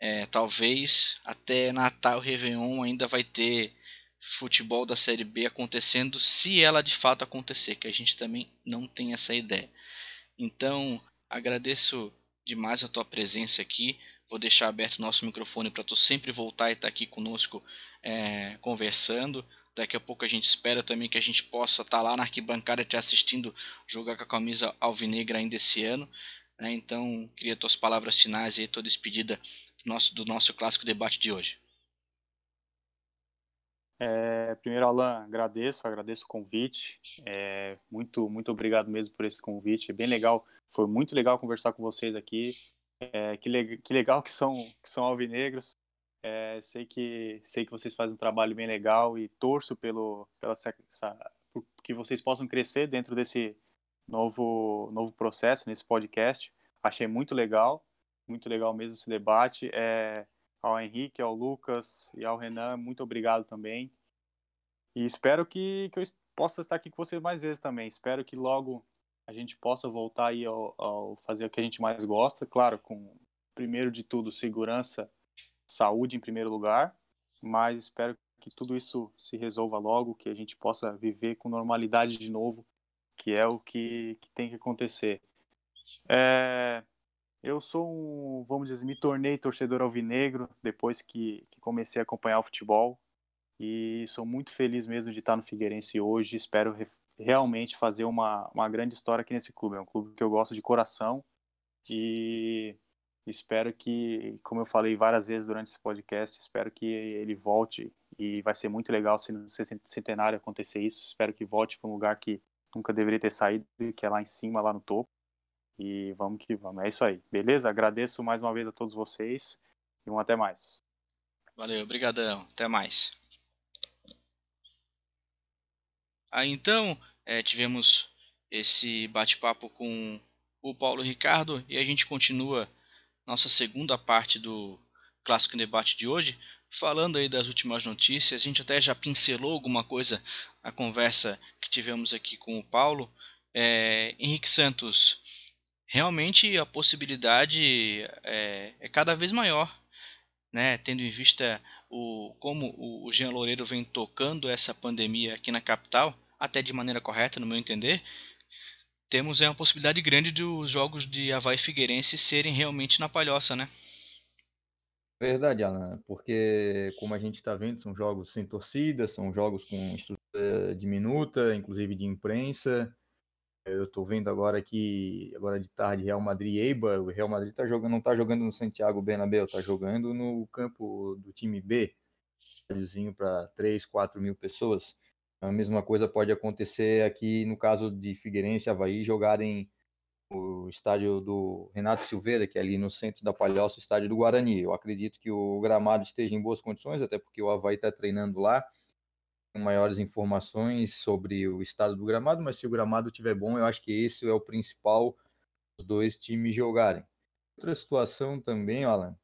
É, talvez até Natal Réveillon ainda vai ter futebol da série B acontecendo, se ela de fato acontecer, que a gente também não tem essa ideia. Então, agradeço demais a tua presença aqui. Vou deixar aberto o nosso microfone para tu sempre voltar e estar tá aqui conosco é, conversando. Daqui a pouco a gente espera também que a gente possa estar tá lá na arquibancada te assistindo jogar com a camisa alvinegra ainda esse ano. Né? Então, queria tuas palavras finais e tua despedida do nosso, do nosso clássico debate de hoje.
É, primeiro, Alan, agradeço, agradeço o convite. É, muito, muito obrigado mesmo por esse convite. É bem legal, foi muito legal conversar com vocês aqui. É, que, le que legal que são, que são alvinegros. É, sei que sei que vocês fazem um trabalho bem legal e torço pelo pela essa, que vocês possam crescer dentro desse novo novo processo nesse podcast. Achei muito legal, muito legal mesmo esse debate. É, ao Henrique, ao Lucas e ao Renan, muito obrigado também. E espero que, que eu possa estar aqui com vocês mais vezes também. Espero que logo a gente possa voltar aí ao, ao fazer o que a gente mais gosta, claro, com primeiro de tudo segurança saúde em primeiro lugar, mas espero que tudo isso se resolva logo, que a gente possa viver com normalidade de novo, que é o que, que tem que acontecer. É, eu sou um, vamos dizer, me tornei torcedor alvinegro depois que, que comecei a acompanhar o futebol e sou muito feliz mesmo de estar no Figueirense hoje. Espero re, realmente fazer uma, uma grande história aqui nesse clube. É um clube que eu gosto de coração e Espero que, como eu falei várias vezes durante esse podcast, espero que ele volte e vai ser muito legal se no centenário acontecer isso. Espero que volte para um lugar que nunca deveria ter saído, que é lá em cima, lá no topo. E vamos que vamos. É isso aí. Beleza? Agradeço mais uma vez a todos vocês e um até mais.
Valeu, obrigadão. Até mais. Aí então, é, tivemos esse bate-papo com o Paulo Ricardo e a gente continua nossa segunda parte do Clássico Debate de hoje, falando aí das últimas notícias. A gente até já pincelou alguma coisa na conversa que tivemos aqui com o Paulo. É, Henrique Santos, realmente a possibilidade é, é cada vez maior, né? tendo em vista o, como o Jean Loureiro vem tocando essa pandemia aqui na capital, até de maneira correta, no meu entender, temos é uma possibilidade grande dos jogos de Havaí Figueirense serem realmente na palhoça, né?
Verdade, Alan, porque como a gente está vendo, são jogos sem torcida, são jogos com estrutura diminuta, inclusive de imprensa, Eu estou vendo agora que agora de tarde Real Madrid e Eibar, o Real Madrid tá jogando, não está jogando no Santiago Bernabéu, está jogando no campo do time B, para 3, 4 mil pessoas. A mesma coisa pode acontecer aqui no caso de Figueirense e Havaí jogarem o estádio do Renato Silveira, que é ali no centro da Palhoça, o estádio do Guarani. Eu acredito que o gramado esteja em boas condições, até porque o Havaí está treinando lá maiores informações sobre o estado do gramado, mas se o gramado estiver bom, eu acho que esse é o principal os dois times jogarem. Outra situação também, Alan,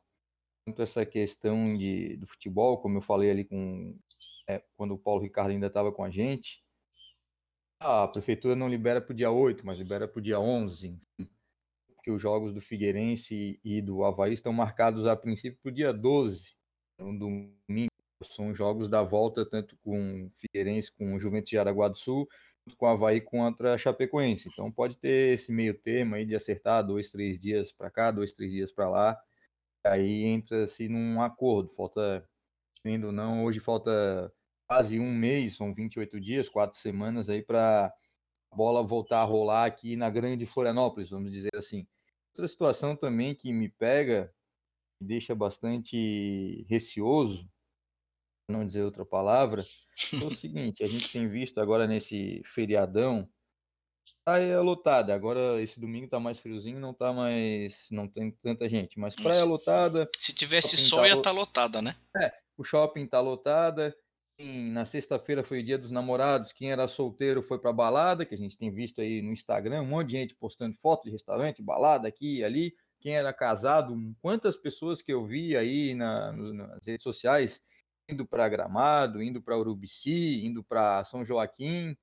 quanto essa questão de, do futebol, como eu falei ali com é, quando o Paulo Ricardo ainda estava com a gente, a prefeitura não libera para o dia 8, mas libera para o dia 11, porque os jogos do Figueirense e do Havaí estão marcados a princípio para o dia 12, um domingo são jogos da volta, tanto com o Figueirense, com o Juventus de Araguá do Sul, com o Havaí contra a Chapecoense. Então pode ter esse meio termo aí de acertar dois, três dias para cá, dois, três dias para lá. Aí entra-se num acordo. Falta, vendo ou não, hoje falta quase um mês, são 28 dias, quatro semanas aí para a bola voltar a rolar aqui na grande Florianópolis, vamos dizer assim. Outra situação também que me pega, me deixa bastante receoso, não dizer outra palavra, é o [laughs] seguinte, a gente tem visto agora nesse feriadão, praia tá lotada, agora esse domingo tá mais friozinho, não tá mais, não tem tanta gente, mas praia lotada.
Se tivesse sol tá ia estar tá lotada, né?
É, o shopping tá lotada, na sexta-feira foi dia dos namorados, quem era solteiro foi pra balada, que a gente tem visto aí no Instagram, um monte de gente postando foto de restaurante, balada aqui e ali, quem era casado, quantas pessoas que eu vi aí na, nas redes sociais indo para Gramado, indo para Urubici, indo para São Joaquim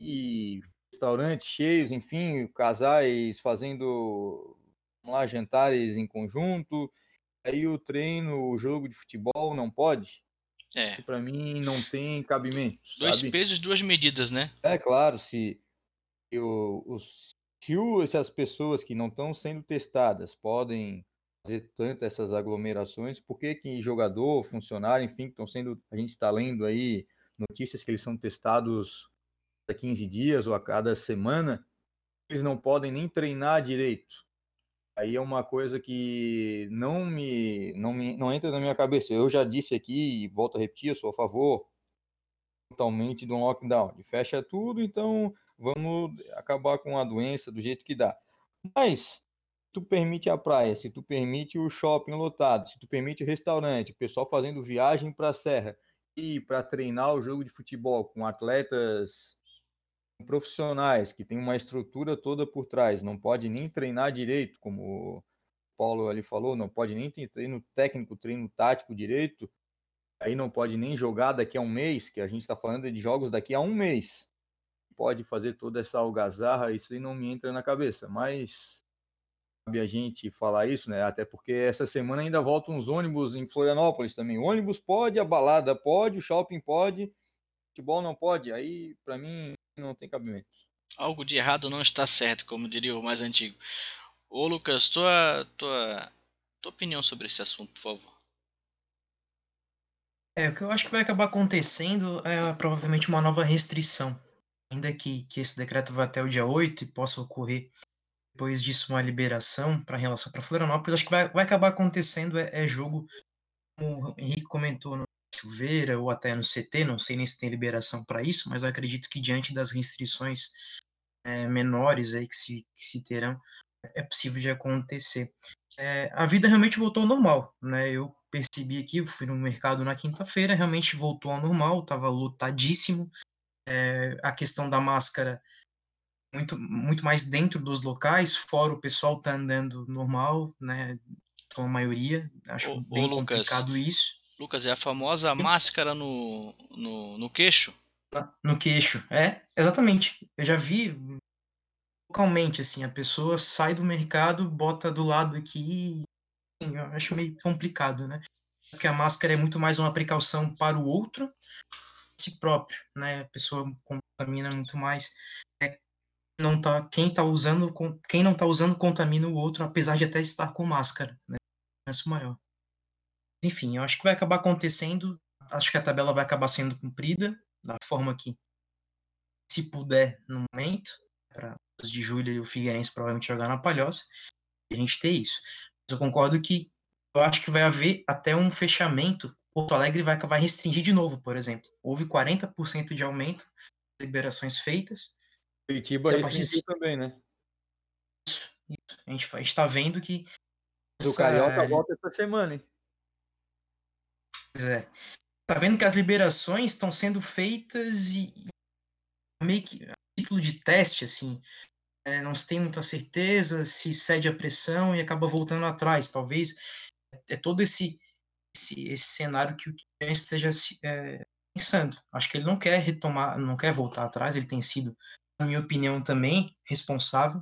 e restaurantes cheios, enfim, casais fazendo lá jantares em conjunto. Aí o treino, o jogo de futebol não pode. É. Isso para mim não tem cabimento.
Dois sabe? pesos, duas medidas, né?
É claro, se eu, os, se as pessoas que não estão sendo testadas podem fazer tantas essas aglomerações, por que, que jogador, funcionário, enfim, que estão sendo, a gente está lendo aí notícias que eles são testados a 15 dias ou a cada semana, eles não podem nem treinar direito. Aí é uma coisa que não me, não me não entra na minha cabeça. Eu já disse aqui e volto a repetir, eu sou a favor totalmente do lockdown. Fecha tudo, então vamos acabar com a doença do jeito que dá. Mas tu permite a praia, se tu permite o shopping lotado, se tu permite o restaurante, o pessoal fazendo viagem para a serra e para treinar o jogo de futebol com atletas profissionais que tem uma estrutura toda por trás, não pode nem treinar direito, como o Paulo ali falou, não pode nem ter treino técnico, treino tático direito, aí não pode nem jogar daqui a um mês, que a gente está falando de jogos daqui a um mês. Pode fazer toda essa algazarra, isso aí não me entra na cabeça, mas cabe a gente falar isso, né? Até porque essa semana ainda voltam uns ônibus em Florianópolis também. O ônibus pode, a balada pode, o shopping pode, futebol não pode. Aí, para mim, não tem cabimento.
Algo de errado não está certo, como diria o mais antigo. Ô Lucas, tua, tua, tua opinião sobre esse assunto, por favor.
É, o que eu acho que vai acabar acontecendo é provavelmente uma nova restrição. Ainda que, que esse decreto vá até o dia 8 e possa ocorrer depois disso uma liberação para relação para Florianópolis, acho que vai, vai acabar acontecendo é, é, jogo, como o Henrique comentou no Ou até no CT, não sei nem se tem liberação para isso, mas acredito que diante das restrições é, menores aí que se, que se terão, é possível de acontecer. É, a vida realmente voltou ao normal, né? Eu percebi aqui, eu fui no mercado na quinta-feira, realmente voltou ao normal, estava lotadíssimo. É, a questão da máscara muito, muito mais dentro dos locais, fora o pessoal tá andando normal, né? Com a maioria. Acho ô, bem ô, Lucas, complicado isso.
Lucas, é a famosa máscara no, no, no queixo?
No queixo, é, exatamente. Eu já vi localmente, assim, a pessoa sai do mercado, bota do lado aqui, eu acho meio complicado, né? Porque a máscara é muito mais uma precaução para o outro, si próprio, né? A pessoa contamina muito mais não tá, quem tá usando, quem não tá usando contamina o outro, apesar de até estar com máscara, né? Isso maior. Enfim, eu acho que vai acabar acontecendo, acho que a tabela vai acabar sendo cumprida da forma que se puder no momento, para de julho e o Figueirense provavelmente jogar na Palhoça, e a gente ter isso. Mas eu concordo que eu acho que vai haver até um fechamento. Porto Alegre vai, vai restringir de novo, por exemplo. Houve 40% de aumento de liberações feitas.
Curitiba restringiu também, né?
Isso, isso. A gente está vendo que.
O Carioca volta essa semana, hein?
É. Tá vendo que as liberações estão sendo feitas e meio que título de teste, assim, é, não se tem muita certeza se cede a pressão e acaba voltando atrás. Talvez é, é todo esse, esse, esse cenário que o Kian esteja é, pensando. Acho que ele não quer retomar, não quer voltar atrás, ele tem sido, na minha opinião, também responsável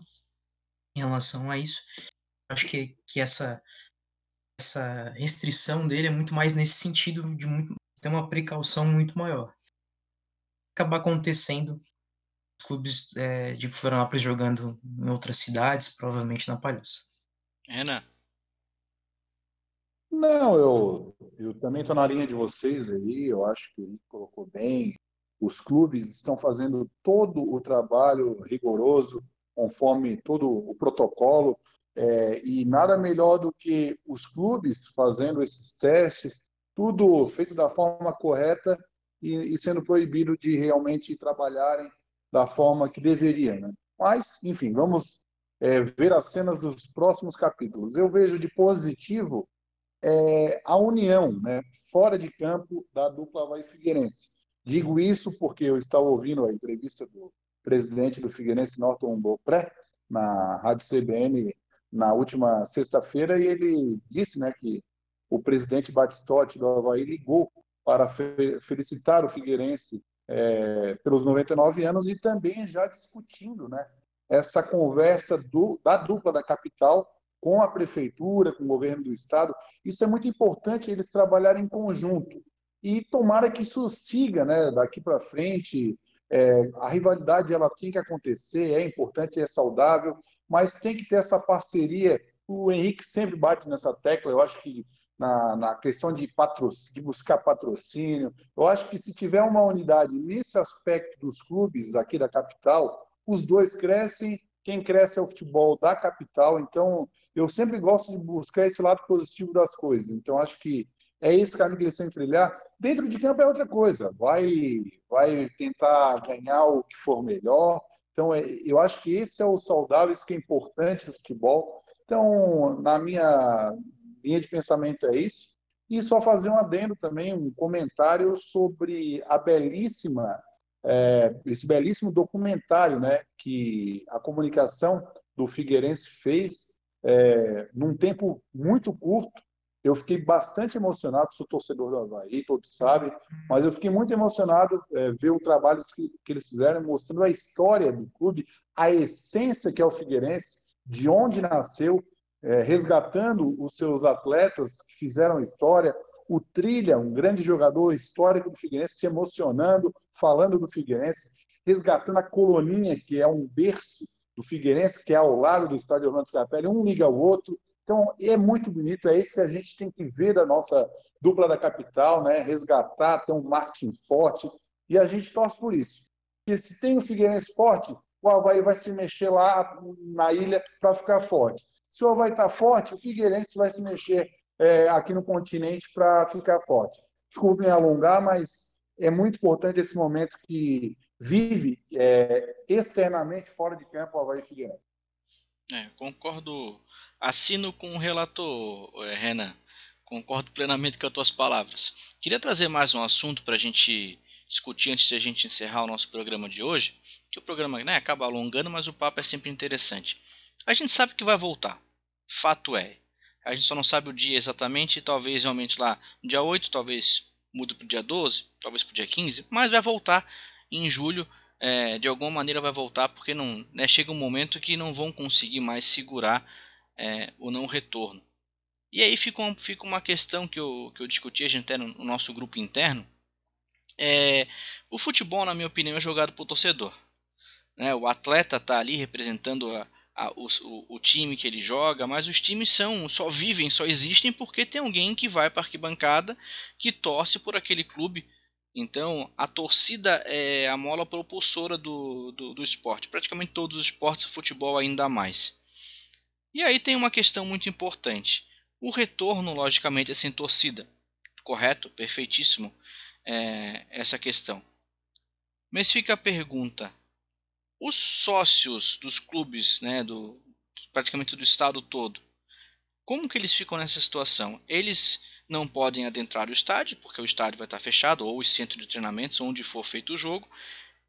em relação a isso. Acho que, que essa, essa restrição dele é muito mais nesse sentido de muito, ter uma precaução muito maior. Acabar acontecendo clubes é, de Florianópolis jogando em outras cidades, provavelmente na Palhoça.
Renan?
Não, eu, eu também estou na linha de vocês aí, eu acho que ele colocou bem. Os clubes estão fazendo todo o trabalho rigoroso, conforme todo o protocolo, é, e nada melhor do que os clubes fazendo esses testes, tudo feito da forma correta e, e sendo proibido de realmente trabalharem da forma que deveria. Né? Mas, enfim, vamos é, ver as cenas dos próximos capítulos. Eu vejo de positivo é, a união, né, fora de campo, da dupla Havaí Figueirense. Digo isso porque eu estava ouvindo a entrevista do presidente do Figueirense, Norton Bopré, na Rádio CBN na última sexta-feira, e ele disse né, que o presidente Batistotti do Havaí ligou para felicitar o Figueirense é, pelos 99 anos e também já discutindo né, essa conversa do, da dupla da capital com a prefeitura, com o governo do estado. Isso é muito importante eles trabalharem em conjunto. E tomara que isso siga né, daqui para frente. É, a rivalidade ela tem que acontecer, é importante, é saudável, mas tem que ter essa parceria. O Henrique sempre bate nessa tecla, eu acho que na, na questão de, de buscar patrocínio. Eu acho que se tiver uma unidade nesse aspecto dos clubes aqui da capital, os dois crescem, quem cresce é o futebol da capital, então eu sempre gosto de buscar esse lado positivo das coisas. Então acho que é esse caminho que eles têm que trilhar. Dentro de campo é outra coisa, vai, vai tentar ganhar o que for melhor. Então é, eu acho que esse é o saudável, isso que é importante no futebol. Então, na minha, linha de pensamento é isso. E só fazer um adendo também, um comentário sobre a belíssima, é, esse belíssimo documentário né, que a comunicação do Figueirense fez é, num tempo muito curto. Eu fiquei bastante emocionado, sou torcedor do Havaí, todos sabem, mas eu fiquei muito emocionado é, ver o trabalho que, que eles fizeram, mostrando a história do clube, a essência que é o Figueirense, de onde nasceu, é, resgatando os seus atletas que fizeram história. O Trilha, um grande jogador histórico do Figueirense, se emocionando, falando do Figueirense, resgatando a Coloninha, que é um berço do Figueirense, que é ao lado do estádio Orlando Scarpelli, um liga ao outro. Então, é muito bonito, é isso que a gente tem que ver da nossa dupla da capital, né? resgatar, ter um marketing forte, e a gente torce por isso. Porque se tem o Figueirense forte, o Havaí vai se mexer lá na ilha para ficar forte. Se o Havaí está forte, o Figueirense vai se mexer é, aqui no continente para ficar forte. Desculpem alongar, mas é muito importante esse momento que vive é, externamente fora de campo o Havaí Figueirense.
É, concordo, assino com o relator, é, Renan. Concordo plenamente com as tuas palavras. Queria trazer mais um assunto para a gente discutir antes de a gente encerrar o nosso programa de hoje, que o programa né, acaba alongando, mas o papo é sempre interessante. A gente sabe que vai voltar. Fato é. A gente só não sabe o dia exatamente, talvez realmente lá no dia 8, talvez mude para o dia 12, talvez para o dia 15, mas vai voltar em julho. É, de alguma maneira vai voltar, porque não né, chega um momento que não vão conseguir mais segurar é, o não retorno. E aí fica, um, fica uma questão que eu, que eu discuti, a gente até no, no nosso grupo interno. É, o futebol, na minha opinião, é jogado por torcedor. Né? O atleta está ali representando a, a, o, o, time que ele joga, mas os times são só vivem, só existem porque tem alguém que vai para a arquibancada, que torce por aquele clube Então, a torcida é a mola propulsora do, do, do esporte. Praticamente todos os esportes, futebol ainda mais. E aí tem uma questão muito importante. O retorno, logicamente, é sem torcida. Correto? Perfeitíssimo é, essa questão. Mas fica a pergunta: os sócios dos clubes, né, do, praticamente do estado todo, como que eles ficam nessa situação? Eles não podem adentrar o estádio, porque o estádio vai estar fechado, ou os centros de treinamentos, onde for feito o jogo.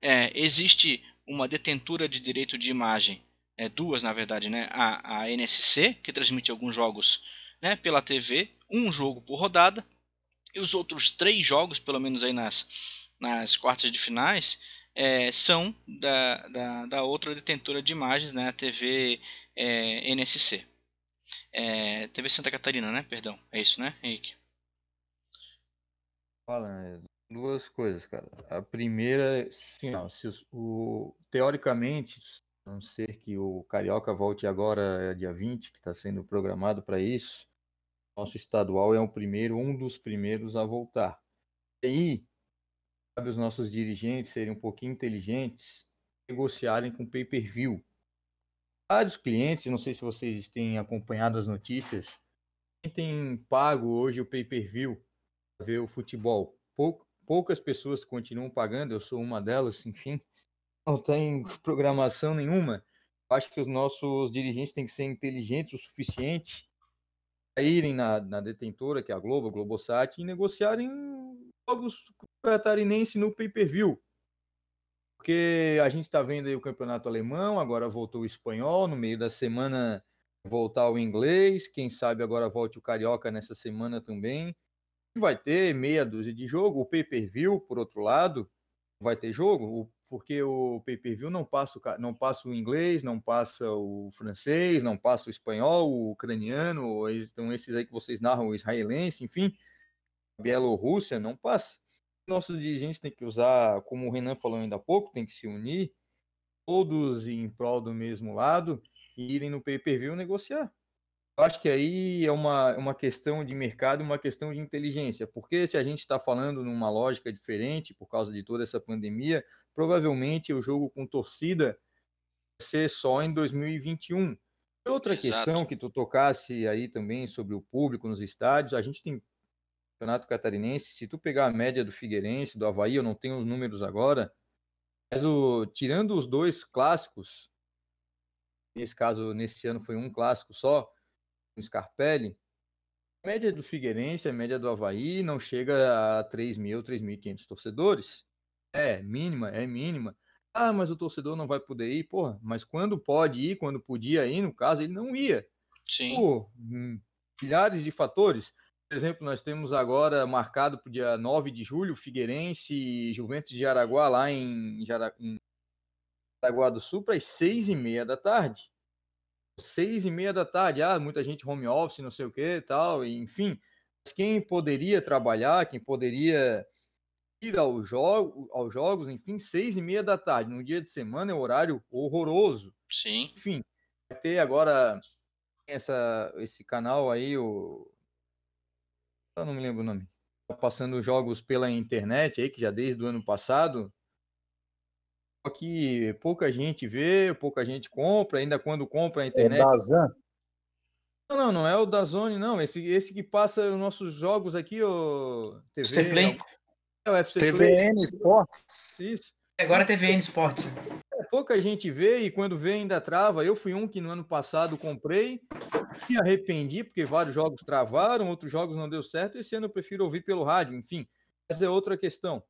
É, existe uma detentura de direito de imagem, é, duas na verdade, né? a, a NSC, que transmite alguns jogos né, pela TV, um jogo por rodada, e os outros três jogos, pelo menos aí nas, nas quartas de finais, é, são da, da, da, outra detentora de imagens, né, a TV é, NSC. É, TV Santa Catarina, né? Perdão. É isso, né, Henrique?
Fala, duas coisas, cara. A primeira, sim, ó, se o, teoricamente, a não ser que o Carioca volte agora, é dia 20, que está sendo programado para isso, nosso estadual é o primeiro, um dos primeiros a voltar. E aí, cabe os nossos dirigentes serem um pouquinho inteligentes, negociarem com pay-per-view vários clientes, não sei se vocês têm acompanhado as notícias, tem pago hoje o pay-per-view para ver o futebol. Pou, poucas pessoas continuam pagando, eu sou uma delas, enfim, [laughs] não tem programação nenhuma. Acho que os nossos dirigentes têm que ser inteligentes o suficiente para irem na, na detentora, que é a Globo, a Globosat, e negociarem jogos catarinense no pay-per-view porque a gente está vendo aí o campeonato alemão, agora voltou o espanhol, no meio da semana voltar o inglês, quem sabe agora volte o carioca nessa semana também. Vai ter meia dúzia de jogo, o pay-per-view, por outro lado, vai ter jogo, porque o pay-per-view não passa, não passa o inglês, não passa o francês, não passa o espanhol, o ucraniano, então esses aí que vocês narram, o israelense, enfim, Bielorrússia não passa nossos dirigentes têm que usar, como o Renan falou ainda há pouco, tem que se unir, todos em prol do mesmo lado, e irem no pay-per-view negociar. Eu acho que aí é uma, uma questão de mercado uma questão de inteligência, porque se a gente está falando numa lógica diferente por causa de toda essa pandemia, provavelmente o jogo com torcida vai ser só em 2021. Outra Exato. questão que tu tocasse aí também sobre o público nos estádios, a gente tem Campeonato Catarinense, se tu pegar a média do Figueirense, do Havaí, eu não tenho os números agora, mas o, tirando os dois clássicos, nesse caso, nesse ano foi um clássico só, o Scarpelli, a média do Figueirense, a média do Havaí não chega a 3 mil, 3.500 torcedores. É mínima, é mínima. Ah, mas o torcedor não vai poder ir, porra, mas quando pode ir, quando podia ir, no caso, ele não ia.
Sim.
Por hum, milhares de fatores. Por exemplo, nós temos agora marcado para o dia 9 de julho, Figueirense e Juventus de Araguá, lá em, em Araguá do Sul, para as seis e meia da tarde. Seis e meia da tarde, ah, muita gente home office, não sei o que tal, enfim. Mas quem poderia trabalhar, quem poderia ir aos, jogo, aos jogos, enfim, seis e meia da tarde, no dia de semana é um horário horroroso.
Sim.
Enfim, vai ter agora essa, esse canal aí, o eu não me lembro o nome. Tá passando jogos pela internet aí, que já desde o ano passado. Só que pouca gente vê, pouca gente compra, ainda quando compra a é internet. É
Dazan?
Não, não, não é o da Zone, não. Esse, esse que passa os nossos jogos aqui, o
TV. Play.
É o FC
TVN. Sports.
Isso.
Agora é TVN Sports.
É, pouca gente vê e quando vê ainda trava. Eu fui um que no ano passado comprei me arrependi, porque vários jogos travaram, outros jogos não deu certo. Esse ano eu prefiro ouvir pelo rádio, enfim. Essa é outra questão.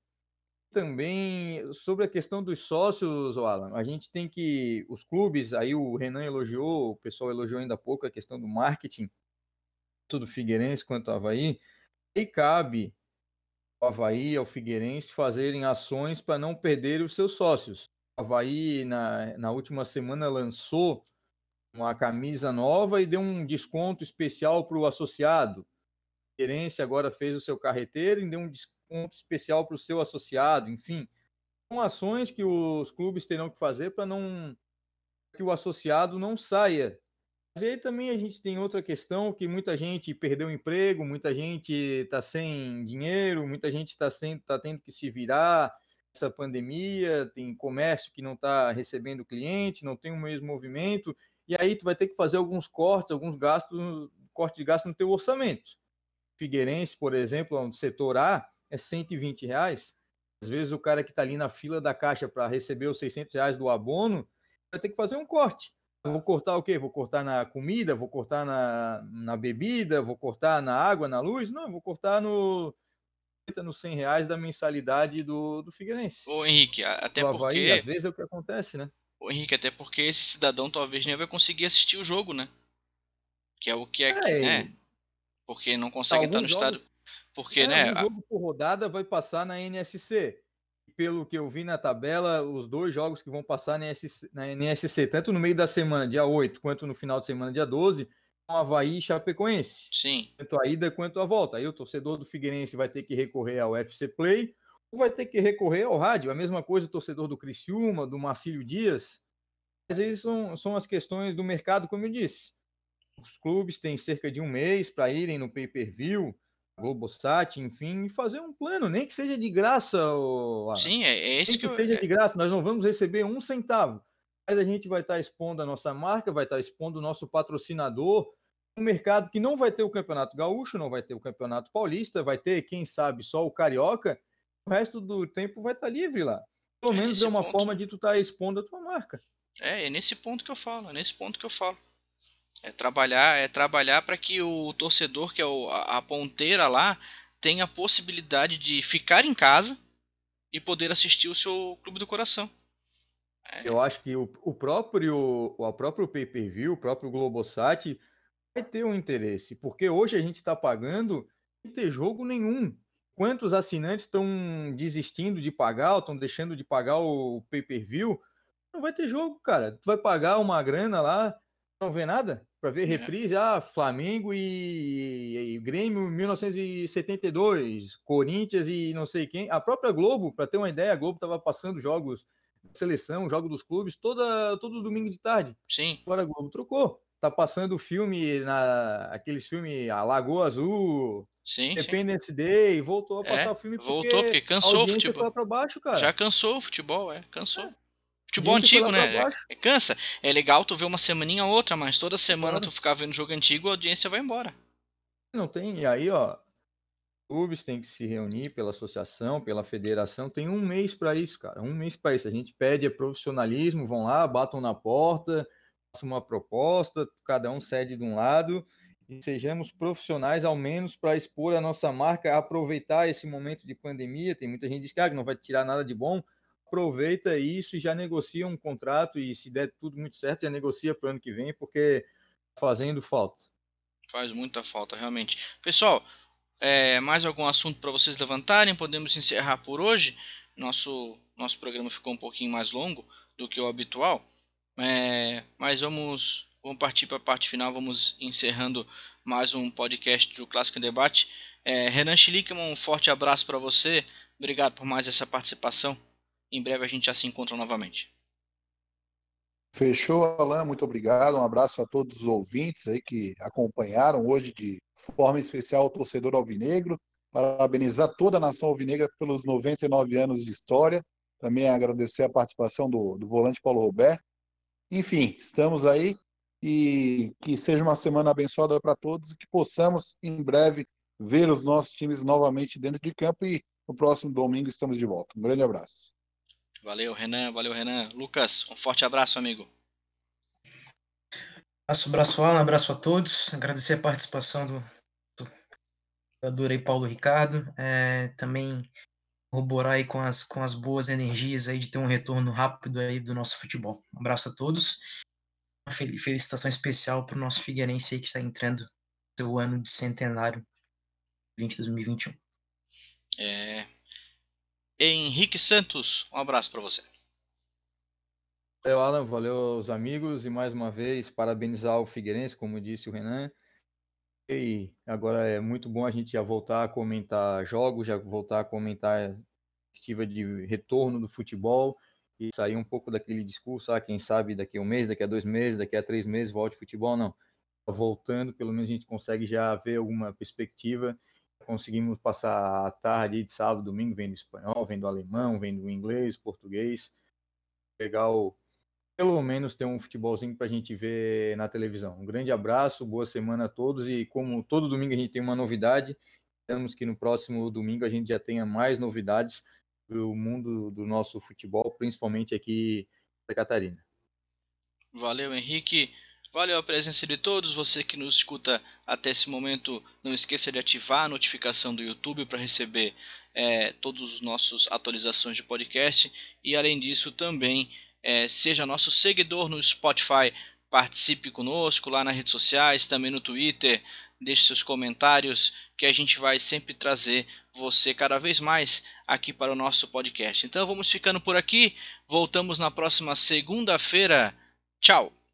Também sobre a questão dos sócios, Alan, a gente tem que. Os clubes, aí o Renan elogiou, o pessoal elogiou ainda há pouco a questão do marketing, tudo Figueirense quanto ao Havaí. E cabe ao Havaí, ao Figueirense, fazerem ações para não perder os seus sócios. O Havaí, na, na última semana, lançou uma camisa nova e deu um desconto especial para o associado. A gerência agora fez o seu carreteiro e deu um desconto especial para o seu associado, enfim. São ações que os clubes terão que fazer para não que o associado não saia Mas aí também a gente tem outra questão que muita gente perdeu o emprego, muita gente está sem dinheiro, muita gente está tá tendo que se virar essa pandemia, tem comércio que não está recebendo cliente, não tem o mesmo movimento, e aí tu vai ter que fazer alguns cortes, alguns gastos, corte de gasto no teu orçamento. Figueirense, por exemplo, no setor A, é 120 reais. Às vezes o cara que está ali na fila da caixa para receber os 600 reais do abono vai ter que fazer um corte. vou cortar o quê? Vou cortar na comida, vou cortar na, na bebida, vou cortar na água, na luz? Não, vou cortar no nos 100 reais da mensalidade do, do Figueirense.
Ô Henrique, até do Havaí, porque...
Às vezes é o que acontece, né?
Henrique, até porque esse cidadão talvez nem vai conseguir assistir o jogo, né? Que é o que é, é, é porque não consegue estar no jogos... estado. Porque, é, né?
Um jogo por rodada vai passar na NSC. Pelo que eu vi na tabela, os dois jogos que vão passar na NSC, na NSC tanto no meio da semana, dia 8, quanto no final de semana, dia 12, são Havaí e Chapecoense.
Sim.
Tanto a ida quanto a volta. Aí o torcedor do Figueirense vai ter que recorrer ao FC Play vai ter que recorrer ao rádio. A mesma coisa o torcedor do Criciúma, do Marcílio Dias. Às vezes são, são as questões do mercado, como eu disse. Os clubes têm cerca de um mês para irem no pay-per-view, Globosat, enfim, e fazer um plano, nem que seja de graça. Ou...
Sim, é, é esse
nem
que,
que seja
é...
de graça, nós não vamos receber um centavo. Mas a gente vai estar expondo a nossa marca, vai estar expondo o nosso patrocinador, um mercado que não vai ter o Campeonato Gaúcho, não vai ter o Campeonato Paulista, vai ter, quem sabe, só o Carioca, o resto do tempo vai estar livre lá. Pelo é menos é uma ponto... forma de tu estar expondo a tua marca.
É, é nesse ponto que eu falo, é nesse ponto que eu falo. É trabalhar, é trabalhar para que o torcedor, que é o, a, a ponteira lá, tenha a possibilidade de ficar em casa e poder assistir o seu clube do coração.
É. Eu acho que o, o próprio o próprio pay-per-view, o próprio Globosat vai ter um interesse, porque hoje a gente está pagando sem ter jogo nenhum. Quantos assinantes estão desistindo de pagar, ou estão deixando de pagar o pay-per-view? Não vai ter jogo, cara. Tu vai pagar uma grana lá, não vê nada? Para ver é. reprise, ah, Flamengo e, e, Grêmio 1972, Corinthians e não sei quem. A própria Globo, para ter uma ideia, a Globo estava passando jogos seleção, jogo dos clubes, toda, todo domingo de tarde.
Sim.
Agora a Globo trocou. Tá passando o filme, na, aqueles filmes A Lagoa Azul,
Sim,
Independence sim. Day, voltou a é, passar
é,
o filme
porque voltou porque cansou o futebol.
Foi baixo, cara.
Já cansou o futebol, é, cansou. É. Futebol antigo, né? É, cansa. É legal tu ver uma semaninha ou outra, mas toda semana claro. tu ficar vendo jogo antigo, a audiência vai embora.
Não tem. E aí, ó, clubes têm que se reunir pela associação, pela federação. Tem um mês para isso, cara. Um mês para isso. A gente pede profissionalismo, vão lá, batam na porta, uma proposta, cada um cede de um lado e sejamos profissionais ao menos para expor a nossa marca, aproveitar esse momento de pandemia. Tem muita gente que diz que ah, não vai tirar nada de bom aproveita isso e já negocia um contrato e se der tudo muito certo, já negocia para o ano que vem, porque tá fazendo falta.
Faz muita falta, realmente. Pessoal, é, mais algum assunto para vocês levantarem? Podemos encerrar por hoje. Nosso, nosso programa ficou um pouquinho mais longo do que o habitual. É, mas vamos, vamos partir para a parte final, vamos encerrando mais um podcast do Clássico em Debate. É, Renan Schlickman, um forte abraço para você. Obrigado por mais essa participação. Em breve a gente já se encontra novamente.
Fechou, Alain. Muito obrigado. Um abraço a todos os ouvintes aí que acompanharam hoje de forma especial o torcedor alvinegro. Parabenizar toda a nação alvinegra pelos 99 anos de história. Também agradecer a participação do, do volante Paulo Roberto. Enfim, estamos aí e que seja uma semana abençoada para todos e que possamos em breve ver os nossos times novamente dentro de campo e no próximo domingo estamos de volta. Um grande abraço.
Valeu, Renan. Valeu, Renan. Lucas, um forte abraço, amigo.
Abraço, abraço, Alan. Abraço a todos. Agradecer a participação do, do jogador aí, Paulo Ricardo. É, também corroborar aí com as, com as boas energias aí de ter um retorno rápido aí do nosso futebol. Um abraço a todos. Uma felicitação especial para o nosso Figueirense aí que está entrando no seu ano de centenário 2021.
É, Henrique Santos, um abraço para você.
Valeu, Alan, valeu aos amigos e mais uma vez parabenizar o Figueirense, como disse o Renan. E agora é muito bom a gente já voltar a comentar jogos, já voltar a comentar a perspectiva de retorno do futebol e sair um pouco daquele discurso, ah, quem sabe daqui a um mês, daqui a dois meses, daqui a três meses volte futebol, não. voltando, pelo menos a gente consegue já ver alguma perspectiva. Conseguimos passar a tarde de sábado, domingo, vendo espanhol, vendo alemão, vendo inglês, português. Legal, pelo menos ter um futebolzinho para a gente ver na televisão. Um grande abraço, boa semana a todos e como todo domingo a gente tem uma novidade, esperamos que no próximo domingo a gente já tenha mais novidades do mundo do nosso futebol, principalmente aqui em Santa Catarina.
Valeu, Henrique. Valeu a presença de todos. Você que nos escuta até esse momento, não esqueça de ativar a notificação do YouTube para receber é, todos os nossos atualizações de podcast. E além disso, também é, seja nosso seguidor no Spotify. Participe conosco lá nas redes sociais, também no Twitter. Deixe seus comentários, que a gente vai sempre trazer você cada vez mais aqui para o nosso podcast. Então vamos ficando por aqui. Voltamos na próxima segunda-feira. Tchau!